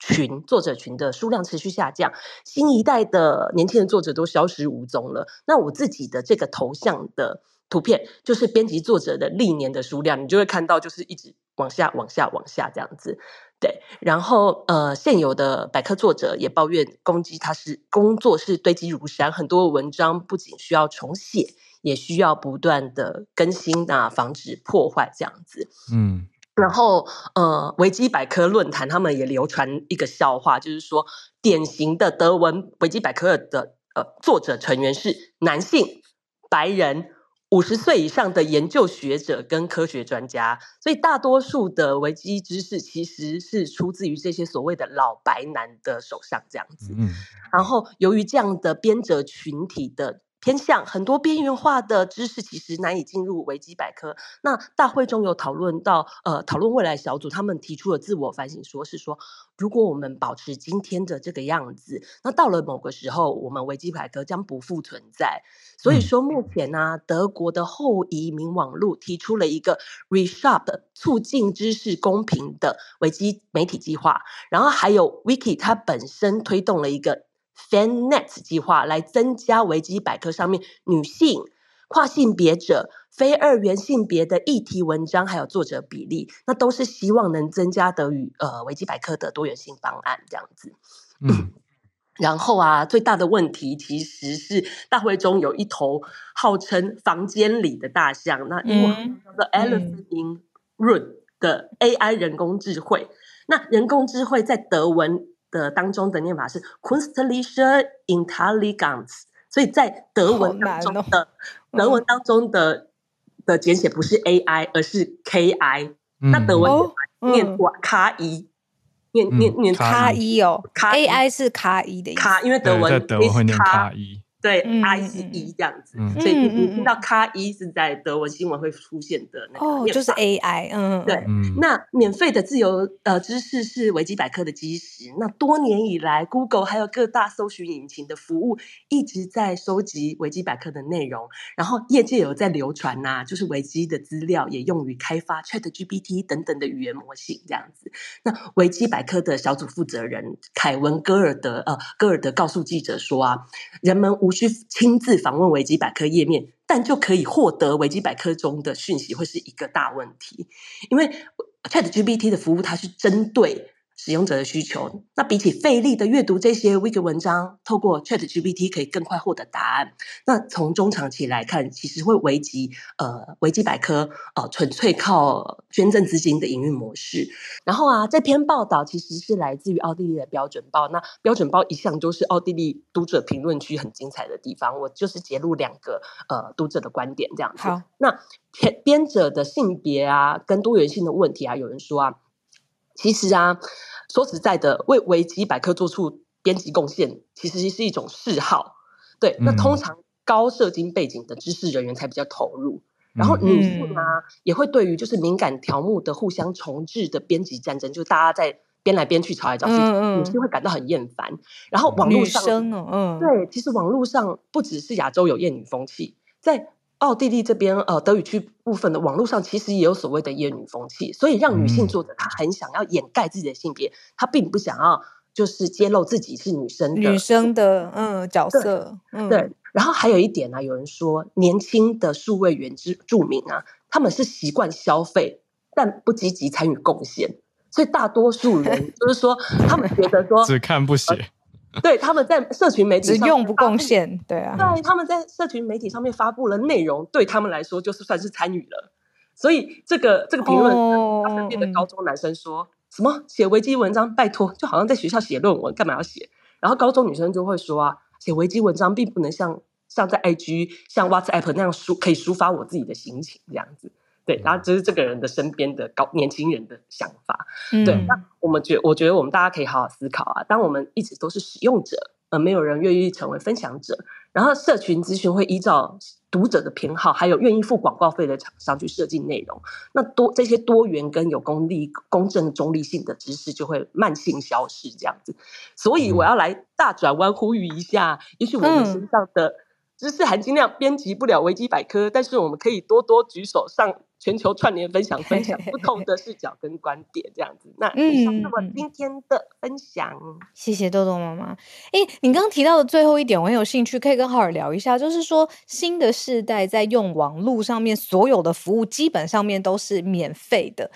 群作者群的数量持续下降，新一代的年轻人作者都消失无踪了。那我自己的这个头像的图片，就是编辑作者的历年的数量，你就会看到，就是一直往下、往下、往下这样子。对，然后呃，现有的百科作者也抱怨，攻击他是工作是堆积如山，很多文章不仅需要重写，也需要不断的更新啊，防止破坏这样子。嗯。然后，呃，维基百科论坛他们也流传一个笑话，就是说，典型的德文维基百科的呃作者成员是男性、白人、五十岁以上的研究学者跟科学专家，所以大多数的维基知识其实是出自于这些所谓的老白男的手上，这样子。嗯。然后，由于这样的编者群体的。偏向很多边缘化的知识，其实难以进入维基百科。那大会中有讨论到，呃，讨论未来小组他们提出了自我反省，说是说，如果我们保持今天的这个样子，那到了某个时候，我们维基百科将不复存在。所以说，目前呢、啊，德国的后移民网络提出了一个 ReShap 促进知识公平的维基媒体计划，然后还有 Wiki 它本身推动了一个。FemNet 计划来增加维基百科上面女性、跨性别者、非二元性别的议题文章，还有作者比例，那都是希望能增加德语呃维基百科的多元性方案这样子。嗯，然后啊，最大的问题其实是大会中有一头号称房间里的大象，那英文叫做 Elephant in Room 的 AI 人工智慧。那人工智慧在德文。的当中的念法是 Künstliche Intelligenz，所以在德文当中的、哦、德文当中的的简写不是 AI，而是 KI、嗯。那德文念过卡伊，念念念卡伊哦，卡 AI 是卡伊的意思，卡因为德文在德文会念卡伊。对，I C E 这样子，嗯、所以你你听到卡一是在德文新闻会出现的那个哦，就是 A I，嗯，对。嗯、那免费的自由呃知识是维基百科的基石。那多年以来，Google 还有各大搜寻引擎的服务一直在收集维基百科的内容，然后业界有在流传呐、啊，就是维基的资料也用于开发 Chat GPT 等等的语言模型这样子。那维基百科的小组负责人凯文·戈尔德呃，戈尔德告诉记者说啊，人们无无需亲自访问维基百科页面，但就可以获得维基百科中的讯息，会是一个大问题。因为 ChatGPT 的服务，它是针对使用者的需求。那比起费力的阅读这些 Wiki 文章，透过 ChatGPT 可以更快获得答案。那从中长期来看，其实会危及呃维基百科呃纯粹靠捐赠资金的营运模式。然后啊，这篇报道其实是来自于奥地利的标准报。那标准报一向都是奥地利读者评论区很精彩的地方。我就是截录两个呃读者的观点这样子。好，那编编者的性别啊，跟多元性的问题啊，有人说啊，其实啊。说实在的，为维基百科做出编辑贡献，其实是一种嗜好。对，那通常高社经背景的知识人员才比较投入。然后女性啊，嗯、也会对于就是敏感条目的互相重置的编辑战争，就大家在编来编去、吵来吵去，嗯、女性会感到很厌烦。然后网络上，嗯，对，其实网络上不只是亚洲有厌女风气，在。奥地利这边，呃，德语区部分的网络上其实也有所谓的厌女风气，所以让女性作者她很想要掩盖自己的性别，她并不想要就是揭露自己是女生的女生的嗯角色，对，嗯、对。然后还有一点呢、啊，有人说年轻的数位原之著名啊，他们是习惯消费，但不积极参与贡献，所以大多数人 就是说，他们觉得说只看不写。呃 对，他们在社群媒体上只用不贡献，对啊，对，他们在社群媒体上面发布了内容，对他们来说就是算是参与了。所以这个这个评论，哦、他身边的高中男生说、嗯、什么写维基文章，拜托，就好像在学校写论文，干嘛要写？然后高中女生就会说啊，写维基文章并不能像像在 IG、像 WhatsApp 那样抒可以抒发我自己的心情这样子。对，然后这是这个人的身边的高年轻人的想法。嗯、对，那我们觉，我觉得我们大家可以好好思考啊。当我们一直都是使用者，而没有人愿意成为分享者，然后社群资讯会依照读者的偏好，还有愿意付广告费的厂商去设计内容，那多这些多元跟有公立、公正、中立性的知识就会慢性消失，这样子。所以我要来大转弯呼吁一下，也许我们身上的知识含金量编辑不了维基百科，但是我们可以多多举手上。全球串联分享，分享不同的视角跟观点，这样子。那以上是我今天的分享。嗯、谢谢豆豆妈妈。诶，你刚刚提到的最后一点，我很有兴趣，可以跟浩尔聊一下。就是说，新的世代在用网络上面所有的服务，基本上面都是免费的。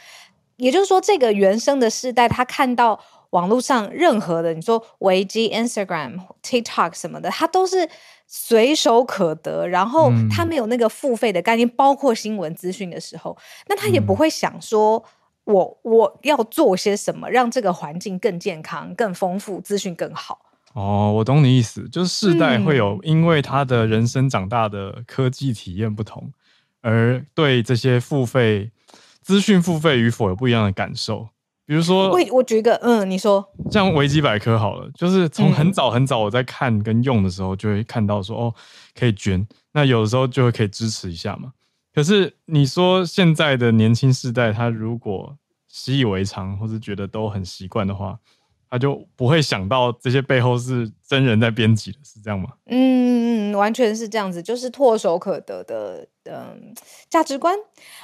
也就是说，这个原生的世代，他看到网络上任何的，你说维基、Instagram、TikTok 什么的，它都是。随手可得，然后他没有那个付费的概念，嗯、包括新闻资讯的时候，那他也不会想说我，我我要做些什么，让这个环境更健康、更丰富、资讯更好。哦，我懂你意思，就是世代会有因为他的人生长大的科技体验不同，而对这些付费资讯付费与否有不一样的感受。比如说，我我举一个，嗯，你说，像维基百科好了，就是从很早很早我在看跟用的时候，就会看到说，哦，可以捐，那有的时候就会可以支持一下嘛。可是你说现在的年轻世代，他如果习以为常，或是觉得都很习惯的话，他就不会想到这些背后是真人在编辑的，是这样吗？嗯，完全是这样子，就是唾手可得的。嗯，价值观。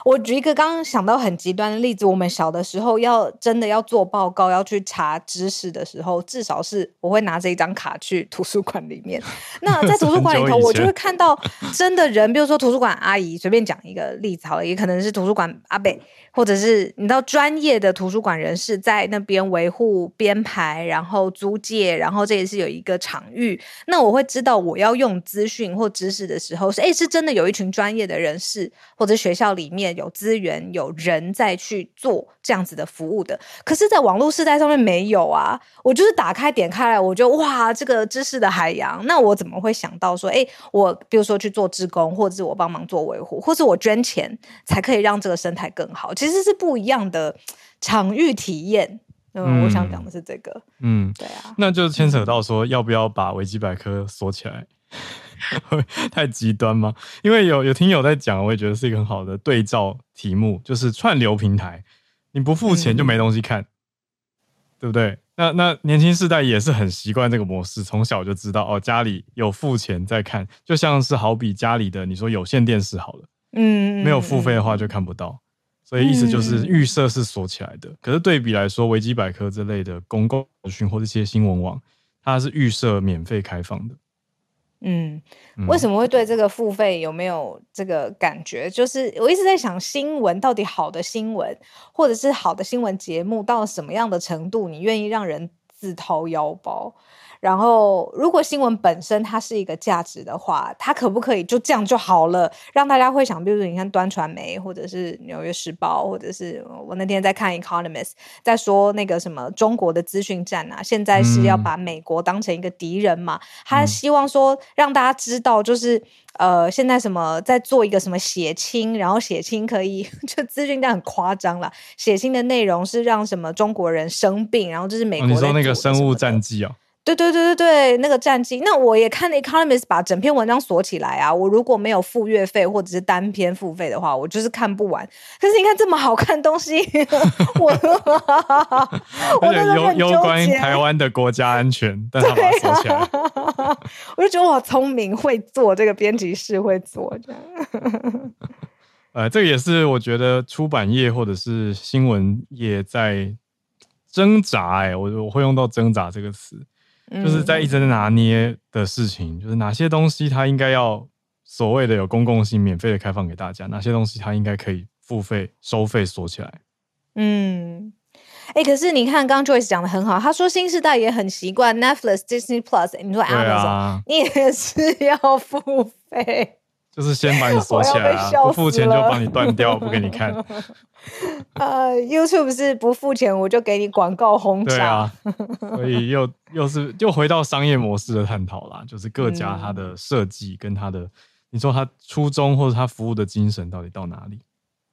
我举一个刚刚想到很极端的例子，我们小的时候要真的要做报告，要去查知识的时候，至少是我会拿着一张卡去图书馆里面。那在图书馆里头，我就会看到真的人，比如说图书馆阿姨，随便讲一个例子好了，也可能是图书馆阿北，或者是你知道专业的图书馆人士在那边维护编排，然后租借，然后这也是有一个场域。那我会知道我要用资讯或知识的时候，是诶，是真的有一群专业的。人士或者学校里面有资源有人在去做这样子的服务的，可是，在网络时代上面没有啊。我就是打开点开来，我就哇，这个知识的海洋。那我怎么会想到说，哎，我比如说去做志工，或者是我帮忙做维护，或是我捐钱，才可以让这个生态更好？其实是不一样的场域体验。嗯，我想讲的是这个。嗯，对啊，那就牵扯到说，要不要把维基百科锁起来？太极端吗？因为有有听友在讲，我也觉得是一个很好的对照题目，就是串流平台，你不付钱就没东西看，嗯、对不对？那那年轻世代也是很习惯这个模式，从小就知道哦，家里有付钱在看，就像是好比家里的你说有线电视好了，嗯，没有付费的话就看不到，所以意思就是预设是锁起来的。嗯、可是对比来说，维基百科这类的公共资讯或者一些新闻网，它是预设免费开放的。嗯，为什么会对这个付费有没有这个感觉？就是我一直在想，新闻到底好的新闻，或者是好的新闻节目，到什么样的程度，你愿意让人自掏腰包？然后，如果新闻本身它是一个价值的话，它可不可以就这样就好了，让大家会想，比如说你看端传媒，或者是纽约时报，或者是我那天在看 Economist，在说那个什么中国的资讯战啊，现在是要把美国当成一个敌人嘛？嗯、他希望说让大家知道，就是呃，现在什么在做一个什么血清，然后血清可以 就资讯战很夸张了，血清的内容是让什么中国人生病，然后就是美国、哦、你说那个生物战剂哦。对对对对对，那个战绩，那我也看 Economist 把整篇文章锁起来啊。我如果没有付月费或者是单篇付费的话，我就是看不完。可是你看这么好看东西，我 我有有关于台湾的国家安全，但他把它锁起来，我就觉得我聪明，会做这个编辑室会做这样。呃，这个也是我觉得出版业或者是新闻业在挣扎。哎，我我会用到挣扎这个词。就是在一直在拿捏的事情，就是哪些东西它应该要所谓的有公共性、免费的开放给大家，哪些东西它应该可以付费收费锁起来。嗯，哎、欸，可是你看，刚刚 Joyce 讲的很好，他说新时代也很习惯 Netflix、Disney Plus，你说 Amazon，、啊、你也是要付费。就是先把你锁起来啊，不付钱就把你断掉，不给你看。呃、uh,，YouTube 是不付钱我就给你广告轰炸，对啊，所以又又是又回到商业模式的探讨啦，就是各家它的设计跟它的，嗯、你说它初衷或者它服务的精神到底到哪里？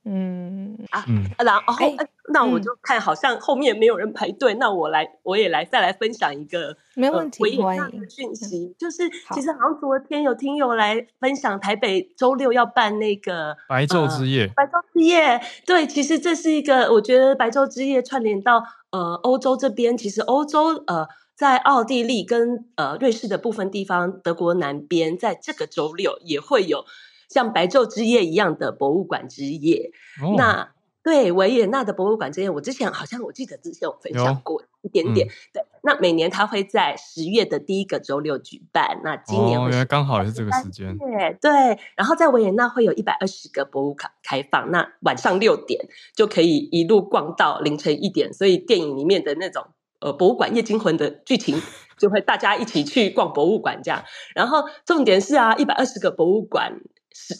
嗯。啊，然后、欸、那我就看好像后面没有人排队，嗯、那我来我也来再来分享一个没问题的讯息，就是其实好像昨天有听友来分享台北周六要办那个白昼之夜，呃、白昼之夜，对，其实这是一个我觉得白昼之夜串联到呃欧洲这边，其实欧洲呃在奥地利跟呃瑞士的部分地方，德国南边在这个周六也会有。像白昼之夜一样的博物馆之夜，哦、那对维也纳的博物馆之夜，我之前好像我记得之前有分享过一点点。嗯、对，那每年它会在十月的第一个周六举办。那今年我觉得刚好也是这个时间。对对，然后在维也纳会有一百二十个博物馆开放，那晚上六点就可以一路逛到凌晨一点，所以电影里面的那种呃博物馆夜惊魂的剧情，就会大家一起去逛博物馆这样。然后重点是啊，一百二十个博物馆。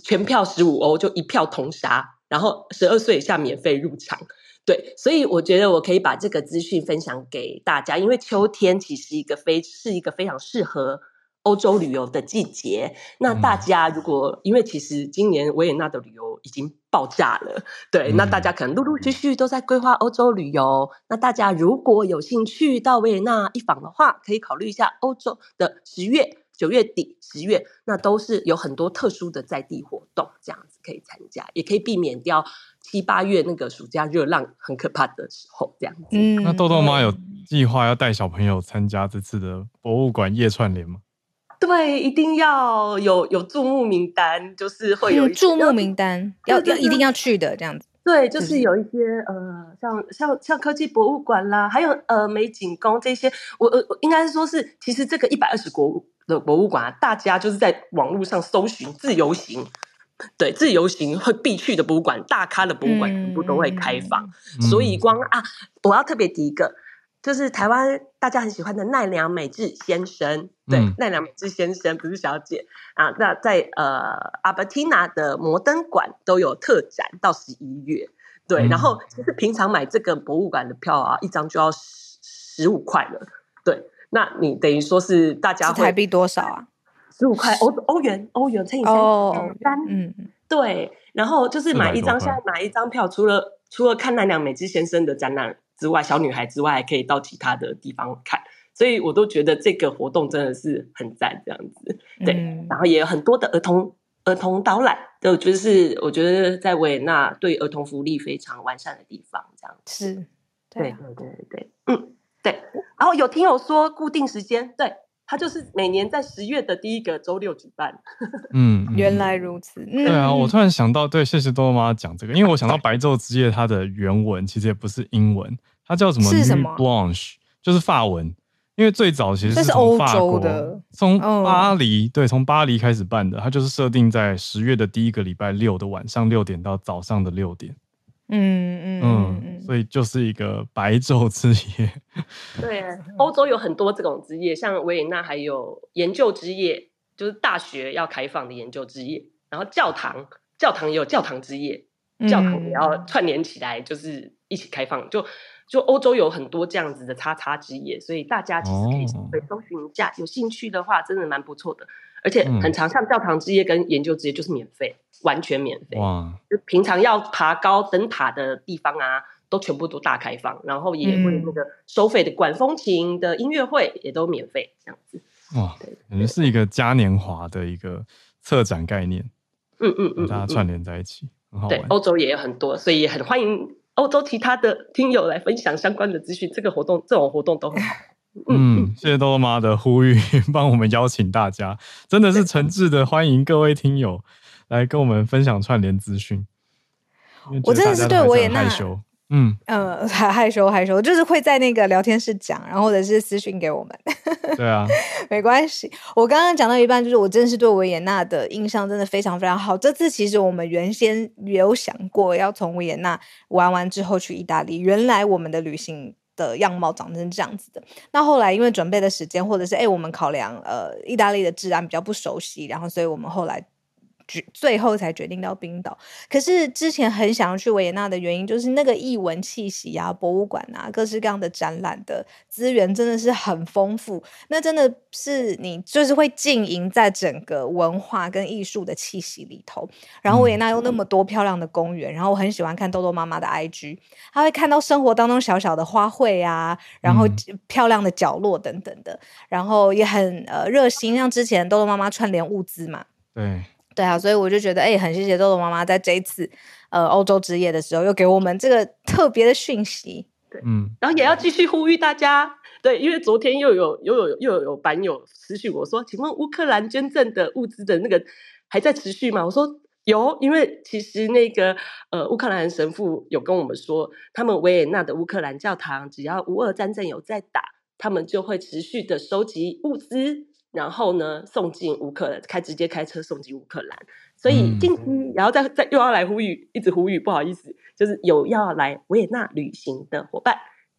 全票十五欧，就一票同杀，然后十二岁以下免费入场。对，所以我觉得我可以把这个资讯分享给大家，因为秋天其实一个非是一个非常适合欧洲旅游的季节。那大家如果、嗯、因为其实今年维也纳的旅游已经爆炸了，对，嗯、那大家可能陆陆续续都在规划欧洲旅游。那大家如果有兴趣到维也纳一访的话，可以考虑一下欧洲的十月。九月底、十月，那都是有很多特殊的在地活动，这样子可以参加，也可以避免掉七八月那个暑假热浪很可怕的时候，这样子。嗯，那豆豆妈有计划要带小朋友参加这次的博物馆夜串联吗？对，一定要有有注目名单，就是会有注目名单，要要一定要去的这样子。对，就是有一些呃，像像像科技博物馆啦，还有呃美景宫这些，我呃应该是说是，其实这个一百二十国的博物馆啊，大家就是在网络上搜寻自由行，对，自由行会必去的博物馆，大咖的博物馆全部都会开放。嗯、所以光啊，我要特别提一个，就是台湾大家很喜欢的奈良美智先生，对，嗯、奈良美智先生不是小姐啊。那在呃阿伯蒂娜的摩登馆都有特展到十一月，对，嗯、然后其实平常买这个博物馆的票啊，一张就要十十五块了，对。那你等于说是大家会台币多少啊？十五块欧欧元，欧元乘以三，三嗯，对。然后就是买一张，现在买一张票，除了除了看奈良美智先生的展览之外，小女孩之外，还可以到其他的地方看。所以我都觉得这个活动真的是很赞，这样子。对，嗯、然后也有很多的儿童儿童导览，就就是我觉得在维也纳对儿童福利非常完善的地方，这样子。是，对，对对对对，嗯。对，然后有听友说固定时间，对，他就是每年在十月的第一个周六举办。嗯，原来如此。嗯、对啊，我突然想到，对，谢谢多多妈讲这个，因为我想到白昼之夜它的原文其实也不是英文，它叫什么？是什么？Blanche，就是法文。因为最早其实是从法国的，从巴黎，嗯、对，从巴黎开始办的，它就是设定在十月的第一个礼拜六的晚上六点到早上的六点。嗯嗯嗯，嗯，所以就是一个白昼之夜。对，欧洲有很多这种之夜，像维也纳还有研究之夜，就是大学要开放的研究之夜，然后教堂教堂也有教堂之夜，教堂也要串联起来，就是一起开放就。就欧洲有很多这样子的叉叉之夜，所以大家其实可以搜寻一下，有兴趣的话，真的蛮不错的，而且很常，像教堂之夜跟研究之夜就是免费，完全免费。哇！就平常要爬高登塔的地方啊，都全部都大开放，然后也会那个收费的管风琴的音乐会也都免费，这样子。哇，感觉是一个嘉年华的一个策展概念。嗯嗯嗯，大家串联在一起，很好。对，欧洲也有很多，所以也很欢迎。欧洲其他的听友来分享相关的资讯，这个活动这种活动都很好。嗯，谢谢豆豆妈的呼吁，帮我们邀请大家，真的是诚挚的欢迎各位听友来跟我们分享串联资讯。我真的是对维也纳。嗯呃，还害羞害羞，就是会在那个聊天室讲，然后或者是私讯给我们。对啊，没关系。我刚刚讲到一半，就是我真的是对维也纳的印象真的非常非常好。这次其实我们原先有想过要从维也纳玩完之后去意大利，原来我们的旅行的样貌长成这样子的。那后来因为准备的时间，或者是哎我们考量呃意大利的治安比较不熟悉，然后所以我们后来。最后才决定到冰岛，可是之前很想要去维也纳的原因，就是那个艺文气息啊，博物馆啊，各式各样的展览的资源真的是很丰富。那真的是你就是会浸淫在整个文化跟艺术的气息里头。然后维也纳有那么多漂亮的公园，然后我很喜欢看豆豆妈妈的 IG，她会看到生活当中小小的花卉啊，然后漂亮的角落等等的，然后也很呃热心，像之前豆豆妈妈串联物资嘛，对。对啊，所以我就觉得，哎，很谢谢豆豆妈妈在这一次，呃，欧洲之夜的时候，又给我们这个特别的讯息。对，嗯，然后也要继续呼吁大家，对，因为昨天又有又有又有版友私讯我说，请问乌克兰捐赠的物资的那个还在持续吗？我说有，因为其实那个呃乌克兰神父有跟我们说，他们维也纳的乌克兰教堂，只要乌俄战争有在打，他们就会持续的收集物资。然后呢，送进乌克兰，开直接开车送进乌克兰。所以近期，然后再再又要来呼吁，一直呼吁，不好意思，就是有要来维也纳旅行的伙伴，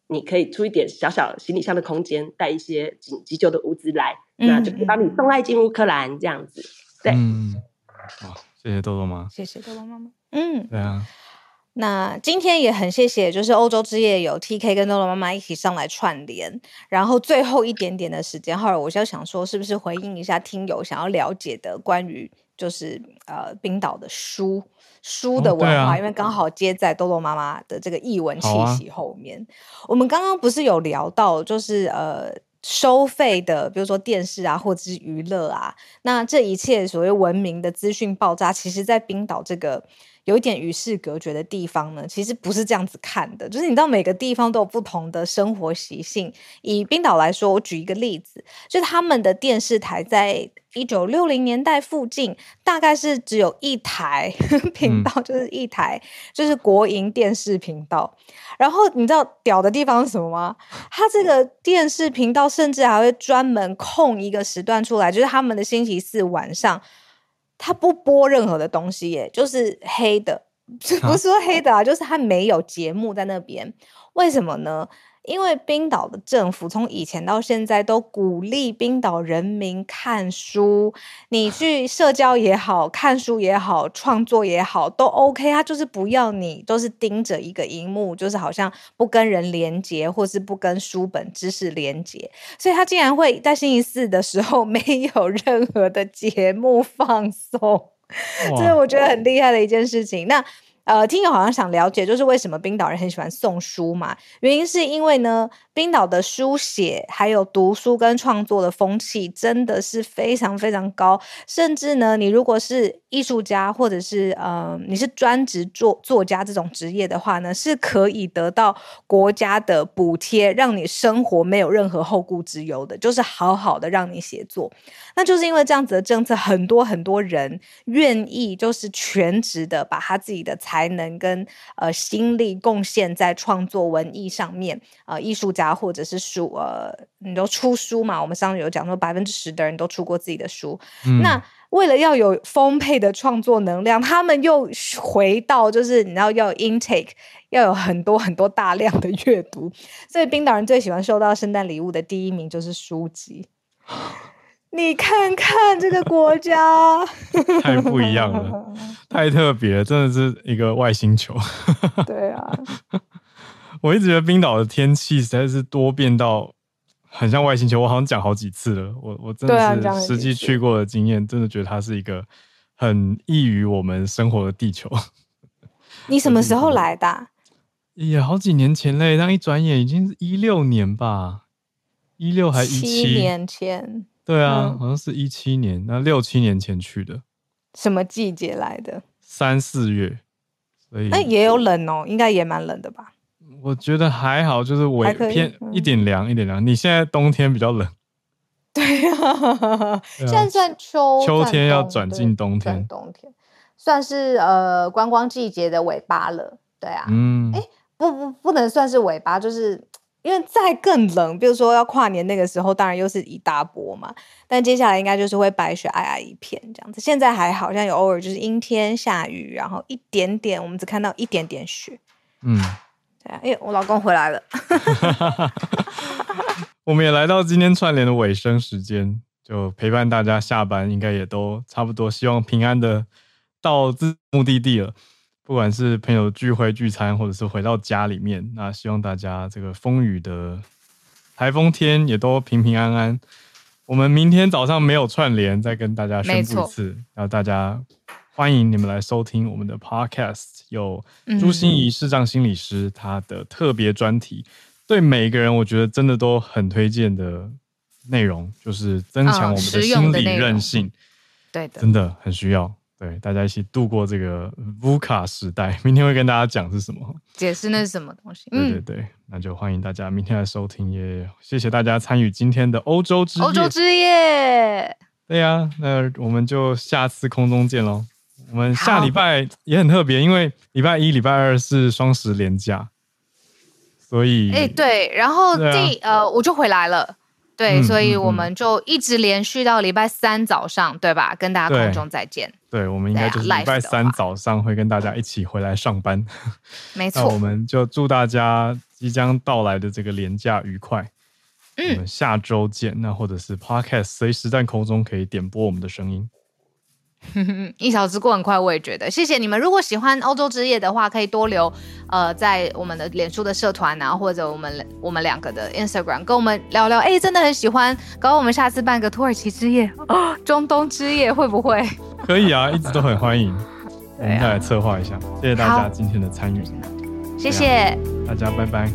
你可以出一点小小行李箱的空间，带一些紧急救的物资来，嗯、那就可以帮你送来进乌克兰这样子。对，嗯，好，谢谢豆豆妈，谢谢豆豆妈妈。嗯，对啊。那今天也很谢谢，就是欧洲之夜有 TK 跟豆豆妈妈一起上来串联，然后最后一点点的时间，后来我就想说，是不是回应一下听友想要了解的关于就是呃冰岛的书书的文化，哦啊、因为刚好接在豆豆妈妈的这个译文气息后面。啊、我们刚刚不是有聊到，就是呃收费的，比如说电视啊，或者是娱乐啊，那这一切所谓文明的资讯爆炸，其实在冰岛这个。有一点与世隔绝的地方呢，其实不是这样子看的。就是你知道每个地方都有不同的生活习性。以冰岛来说，我举一个例子，就是他们的电视台在一九六零年代附近，大概是只有一台 频道，就是一台，就是国营电视频道。然后你知道屌的地方是什么吗？他这个电视频道甚至还会专门空一个时段出来，就是他们的星期四晚上。他不播任何的东西耶，就是黑的，不是说黑的啊，就是他没有节目在那边。为什么呢？因为冰岛的政府从以前到现在都鼓励冰岛人民看书，你去社交也好，看书也好，创作也好，都 OK。他就是不要你都是盯着一个荧幕，就是好像不跟人连接，或是不跟书本知识连接。所以他竟然会在星期四的时候 没有任何的节目放送，这是我觉得很厉害的一件事情。那。呃，听友好像想了解，就是为什么冰岛人很喜欢送书嘛？原因是因为呢，冰岛的书写还有读书跟创作的风气真的是非常非常高，甚至呢，你如果是艺术家或者是呃你是专职作作家这种职业的话呢，是可以得到国家的补贴，让你生活没有任何后顾之忧的，就是好好的让你写作。那就是因为这样子的政策，很多很多人愿意就是全职的把他自己的才才能跟呃心力贡献在创作文艺上面。呃，艺术家或者是书，呃，你都出书嘛？我们上次有讲说，百分之十的人都出过自己的书。嗯、那为了要有丰沛的创作能量，他们又回到就是你知道要 intake，要有很多很多大量的阅读。所以冰岛人最喜欢收到圣诞礼物的第一名就是书籍。你看看这个国家，太不一样了，太特别了，真的是一个外星球。对啊，我一直觉得冰岛的天气实在是多变到很像外星球。我好像讲好几次了，我我真的是实际去过的经验，真的觉得它是一个很异于我们生活的地球。你什么时候来的啊？也好几年前嘞，但一转眼已经是一六年吧，一六还一七年前。对啊，嗯、好像是一七年，那六七年前去的。什么季节来的？三四月，所以那也有冷哦，应该也蛮冷的吧？我觉得还好，就是微偏一点凉，一点凉。你现在冬天比较冷。对呀、啊，现在算秋秋天要转进冬天，冬天算是呃观光季节的尾巴了。对啊，嗯，哎，不不不能算是尾巴，就是。因为再更冷，比如说要跨年那个时候，当然又是一大波嘛。但接下来应该就是会白雪皑皑一片这样子。现在还好像有偶尔就是阴天下雨，然后一点点，我们只看到一点点雪。嗯，对啊。哎，我老公回来了。我们也来到今天串联的尾声时间，就陪伴大家下班，应该也都差不多，希望平安的到自目的地了。不管是朋友聚会聚餐，或者是回到家里面，那希望大家这个风雨的台风天也都平平安安。我们明天早上没有串联，再跟大家宣布一次，然后大家欢迎你们来收听我们的 podcast，有朱心怡视障心理师他的特别专题，对每一个人我觉得真的都很推荐的内容，就是增强我们的心理韧性，对的，真的很需要。对，大家一起度过这个 VUCA 时代。明天会跟大家讲是什么，解释那是什么东西。对对对，嗯、那就欢迎大家明天来收听耶！谢谢大家参与今天的欧洲之夜。欧洲之夜。对呀、啊，那我们就下次空中见喽。我们下礼拜也很特别，因为礼拜一、礼拜二是双十连假，所以哎对，然后第、啊、呃我就回来了。对，所以我们就一直连续到礼拜三早上，对吧？跟大家空中再见。对，我们应该就是礼拜三早上会跟大家一起回来上班。没 错，那我们就祝大家即将到来的这个连假愉快。嗯，我们下周见。那或者是 Podcast 随时在空中可以点播我们的声音。一小时过很快，我也觉得。谢谢你们。如果喜欢欧洲之夜的话，可以多留呃，在我们的脸书的社团啊，或者我们我们两个的 Instagram 跟我们聊聊。哎，真的很喜欢，搞我们下次办个土耳其之夜、哦、中东之夜会不会？可以啊，一直都很欢迎。我们再来策划一下。谢谢大家今天的参与。谢谢大家，拜拜。